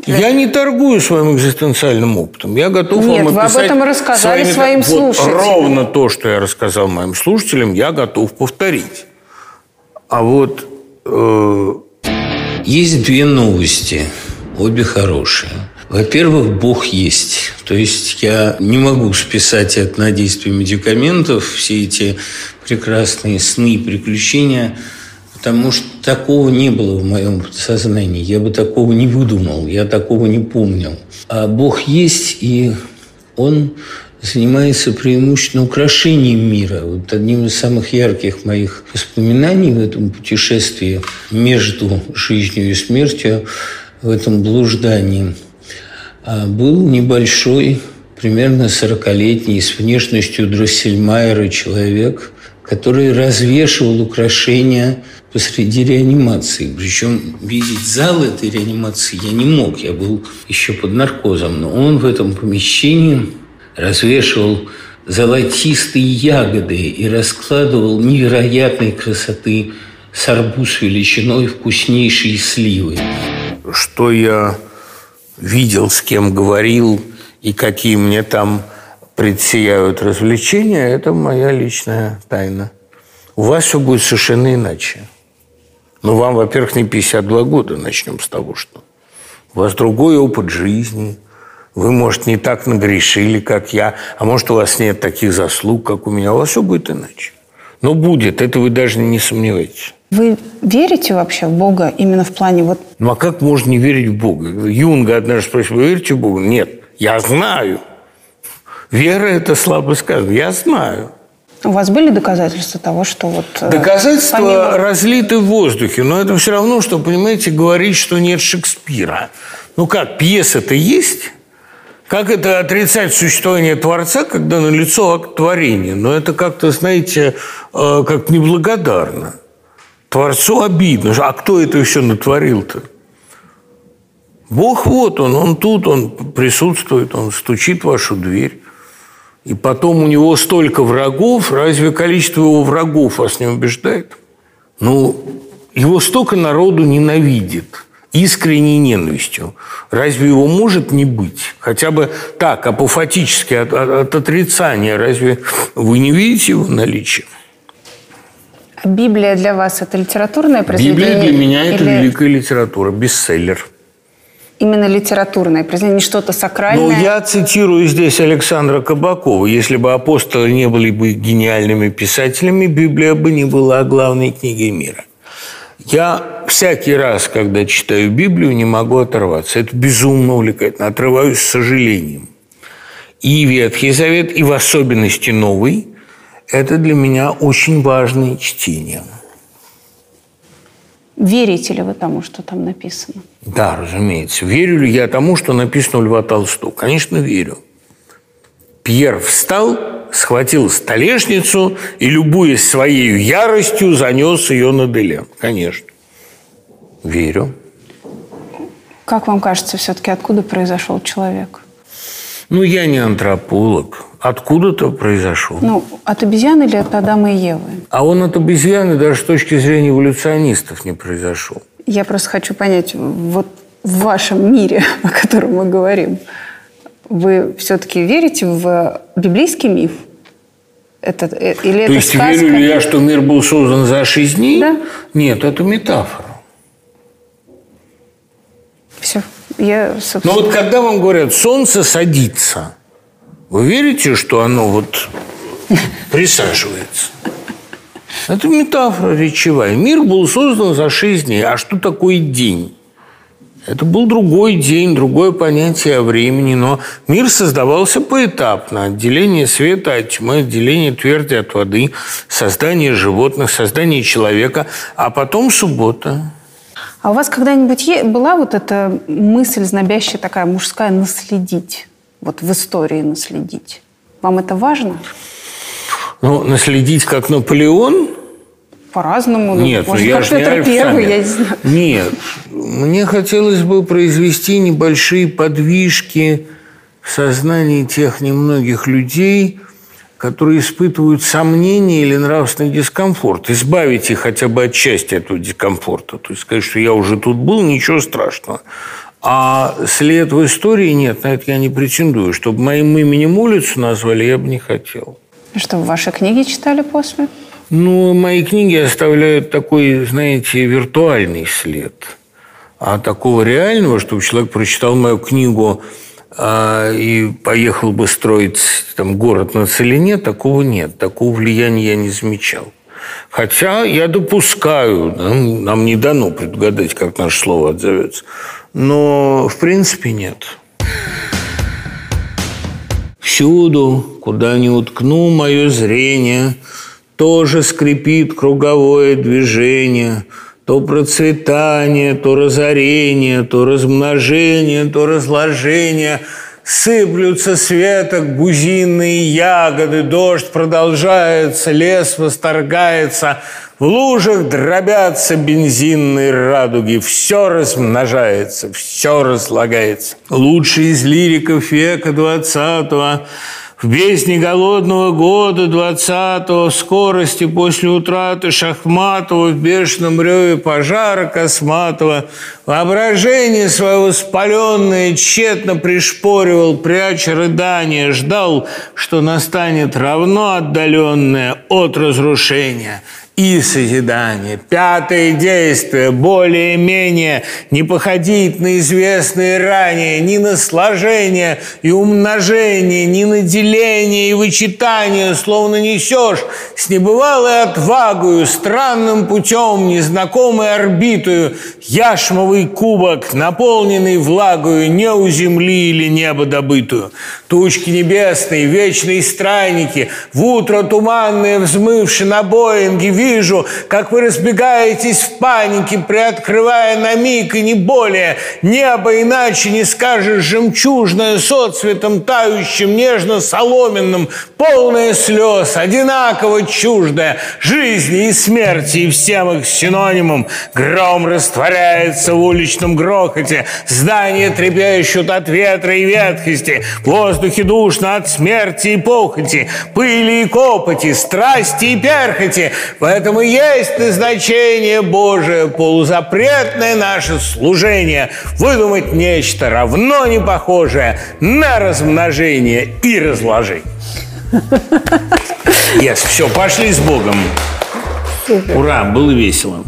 э, Я не торгую своим экзистенциальным опытом. Я готов Нет, вам вы об описать этом рассказали своими- своим вот слушателям. Ровно то, что я рассказал моим слушателям, я готов повторить. А вот э, Есть две новости, обе хорошие. Во-первых, Бог есть. То есть я не могу списать это на действие медикаментов, все эти прекрасные сны и приключения, потому что такого не было в моем сознании. Я бы такого не выдумал, я такого не помнил. А Бог есть, и Он занимается преимущественно украшением мира. Вот одним из самых ярких моих воспоминаний в этом путешествии между жизнью и смертью, в этом блуждании, а, был небольшой, примерно 40-летний, с внешностью Дроссельмайера человек, который развешивал украшения посреди реанимации. Причем видеть зал этой реанимации я не мог, я был еще под наркозом. Но он в этом помещении развешивал золотистые ягоды и раскладывал невероятной красоты с арбуз величиной вкуснейшие сливы. что я видел, с кем говорил и какие мне там предсияют развлечения, это моя личная тайна. У вас все будет совершенно иначе. Ну, вам, во-первых, не 52 года, начнем с того, что у вас другой опыт жизни. Вы, может, не так нагрешили, как я, а может, у вас нет таких заслуг, как у меня. У вас все будет иначе. Но будет, это вы даже не сомневаетесь. Вы верите вообще в Бога именно в плане вот... Ну, а как можно не верить в Бога? Юнга однажды спросил, вы верите в Бога? Нет, я знаю. Вера – это слабо сказано. Я знаю. У вас были доказательства того, что вот... э, Доказательства помимо- разлиты в воздухе, но это все равно, что, понимаете, говорить, что нет Шекспира. Ну как, пьеса-то есть? Как это отрицать существование Творца, когда налицо акт творения? Но это как-то, знаете, э, как неблагодарно. Творцу обидно. А кто это еще натворил-то? Бог вот он, он тут, он присутствует, он стучит в вашу дверь. И потом у него столько врагов, разве количество его врагов вас не убеждает? Ну, его столько народу ненавидит искренней ненавистью. Разве его может не быть? Хотя бы так, апофатически, от, от- от отрицания. Разве вы не видите его наличие? А Библия для вас это литературное произведение? Библия для меня – это или великая литература, бестселлер. Именно литературное произведение, не что-то сакральное? Ну, я цитирую здесь Александра Кабакова. Если бы апостолы не были бы гениальными писателями, Библия бы не была главной книгой мира. Я всякий раз, когда читаю Библию, не могу оторваться. Это безумно увлекательно. Отрываюсь с сожалением. И Ветхий Завет, и в особенности Новый – это для меня очень важное чтение. Верите ли вы тому, что там написано? Да, разумеется. Верю ли я тому, что написано у Льва Толстого? Конечно, верю. Пьер встал, схватил столешницу и, любуясь своей яростью, занес ее на Делен. Конечно. Верю. Как вам кажется, все-таки откуда произошел человек? Ну, я не антрополог. Откуда-то произошел. Ну, от обезьяны или от Адама и Евы? А он от обезьяны даже с точки зрения эволюционистов не произошел. Я просто хочу понять, вот в вашем мире, о котором мы говорим, вы все-таки верите в библейский миф? Это, э, или То это есть сказка? верю ли я, что мир был создан за шесть дней? Да. Нет, это метафора. Все. Я, Но собственно... вот когда вам говорят, солнце садится, вы верите, что оно вот присаживается? Это метафора речевая. Мир был создан за шесть дней. А что такое день? Это был другой день, другое понятие о времени, но мир создавался поэтапно. Отделение света от тьмы, отделение тверди от воды, создание животных, создание человека, а потом суббота. А у вас когда-нибудь была вот эта мысль знобящая такая мужская наследить? Вот в истории наследить. Вам это важно? Ну, наследить как Наполеон – По-разному. Ну, Нет, ну может, я как же не Петр Первый, я не знаю. Нет, мне хотелось бы произвести небольшие подвижки в сознании тех немногих людей, которые испытывают сомнения или нравственный дискомфорт. Избавить их хотя бы от части этого дискомфорта. То есть сказать, что я уже тут был, ничего страшного. А след в истории нет, на это я не претендую. Чтобы моим именем улицу назвали, я бы не хотел. Что, ваши книги читали после? Ну, мои книги оставляют такой, знаете, виртуальный след. А такого реального, чтобы человек прочитал мою книгу а, и поехал бы строить там, город на целине, такого нет. Такого влияния я не замечал. Хотя я допускаю, нам, нам не дано предугадать, как наше слово отзовется. Но, в принципе, нет. Всюду, куда ни уткну мое зрение, тоже скрипит круговое движение, то процветание, то разорение, то размножение, то разложение. Сыплются с веток бузинные ягоды, дождь продолжается, лес восторгается, в лужах дробятся бензинные радуги, все размножается, все разлагается. Лучший из лириков века двадцатого В бездне голодного года двадцатого, скорости после утраты Шахматова, в бешеном реве пожара Косматова, воображение свое воспаленное тщетно пришпоривал, пряча рыдание, ждал, что настанет равно отдаленное от разрушения – и созидание. Пятое действие более-менее не походить на известные ранее ни на сложение и умножение, ни на деление и вычитание, словно несешь с небывалой отвагою, странным путем, незнакомой орбитою, яшмовый кубок, наполненный влагою не у земли или неба добытую. Тучки небесные, вечные странники, в утро туманные взмывши на Боинге, вижу, как вы разбегаетесь в панике, приоткрывая на миг и не более. Небо иначе не скажешь жемчужное, соцветом тающим, нежно-соломенным, полное слез, одинаково чуждое, жизни и смерти и всем их синонимам. Гром растворяется в уличном грохоте, здания трепещут от ветра и ветхости, в воздухе душно от смерти и похоти, пыли и копоти, страсти и перхоти. В этом и есть назначение Божие, полузапретное наше служение. Выдумать нечто равно не похожее на размножение и разложение. Yes, все, пошли с Богом. Ура, было весело.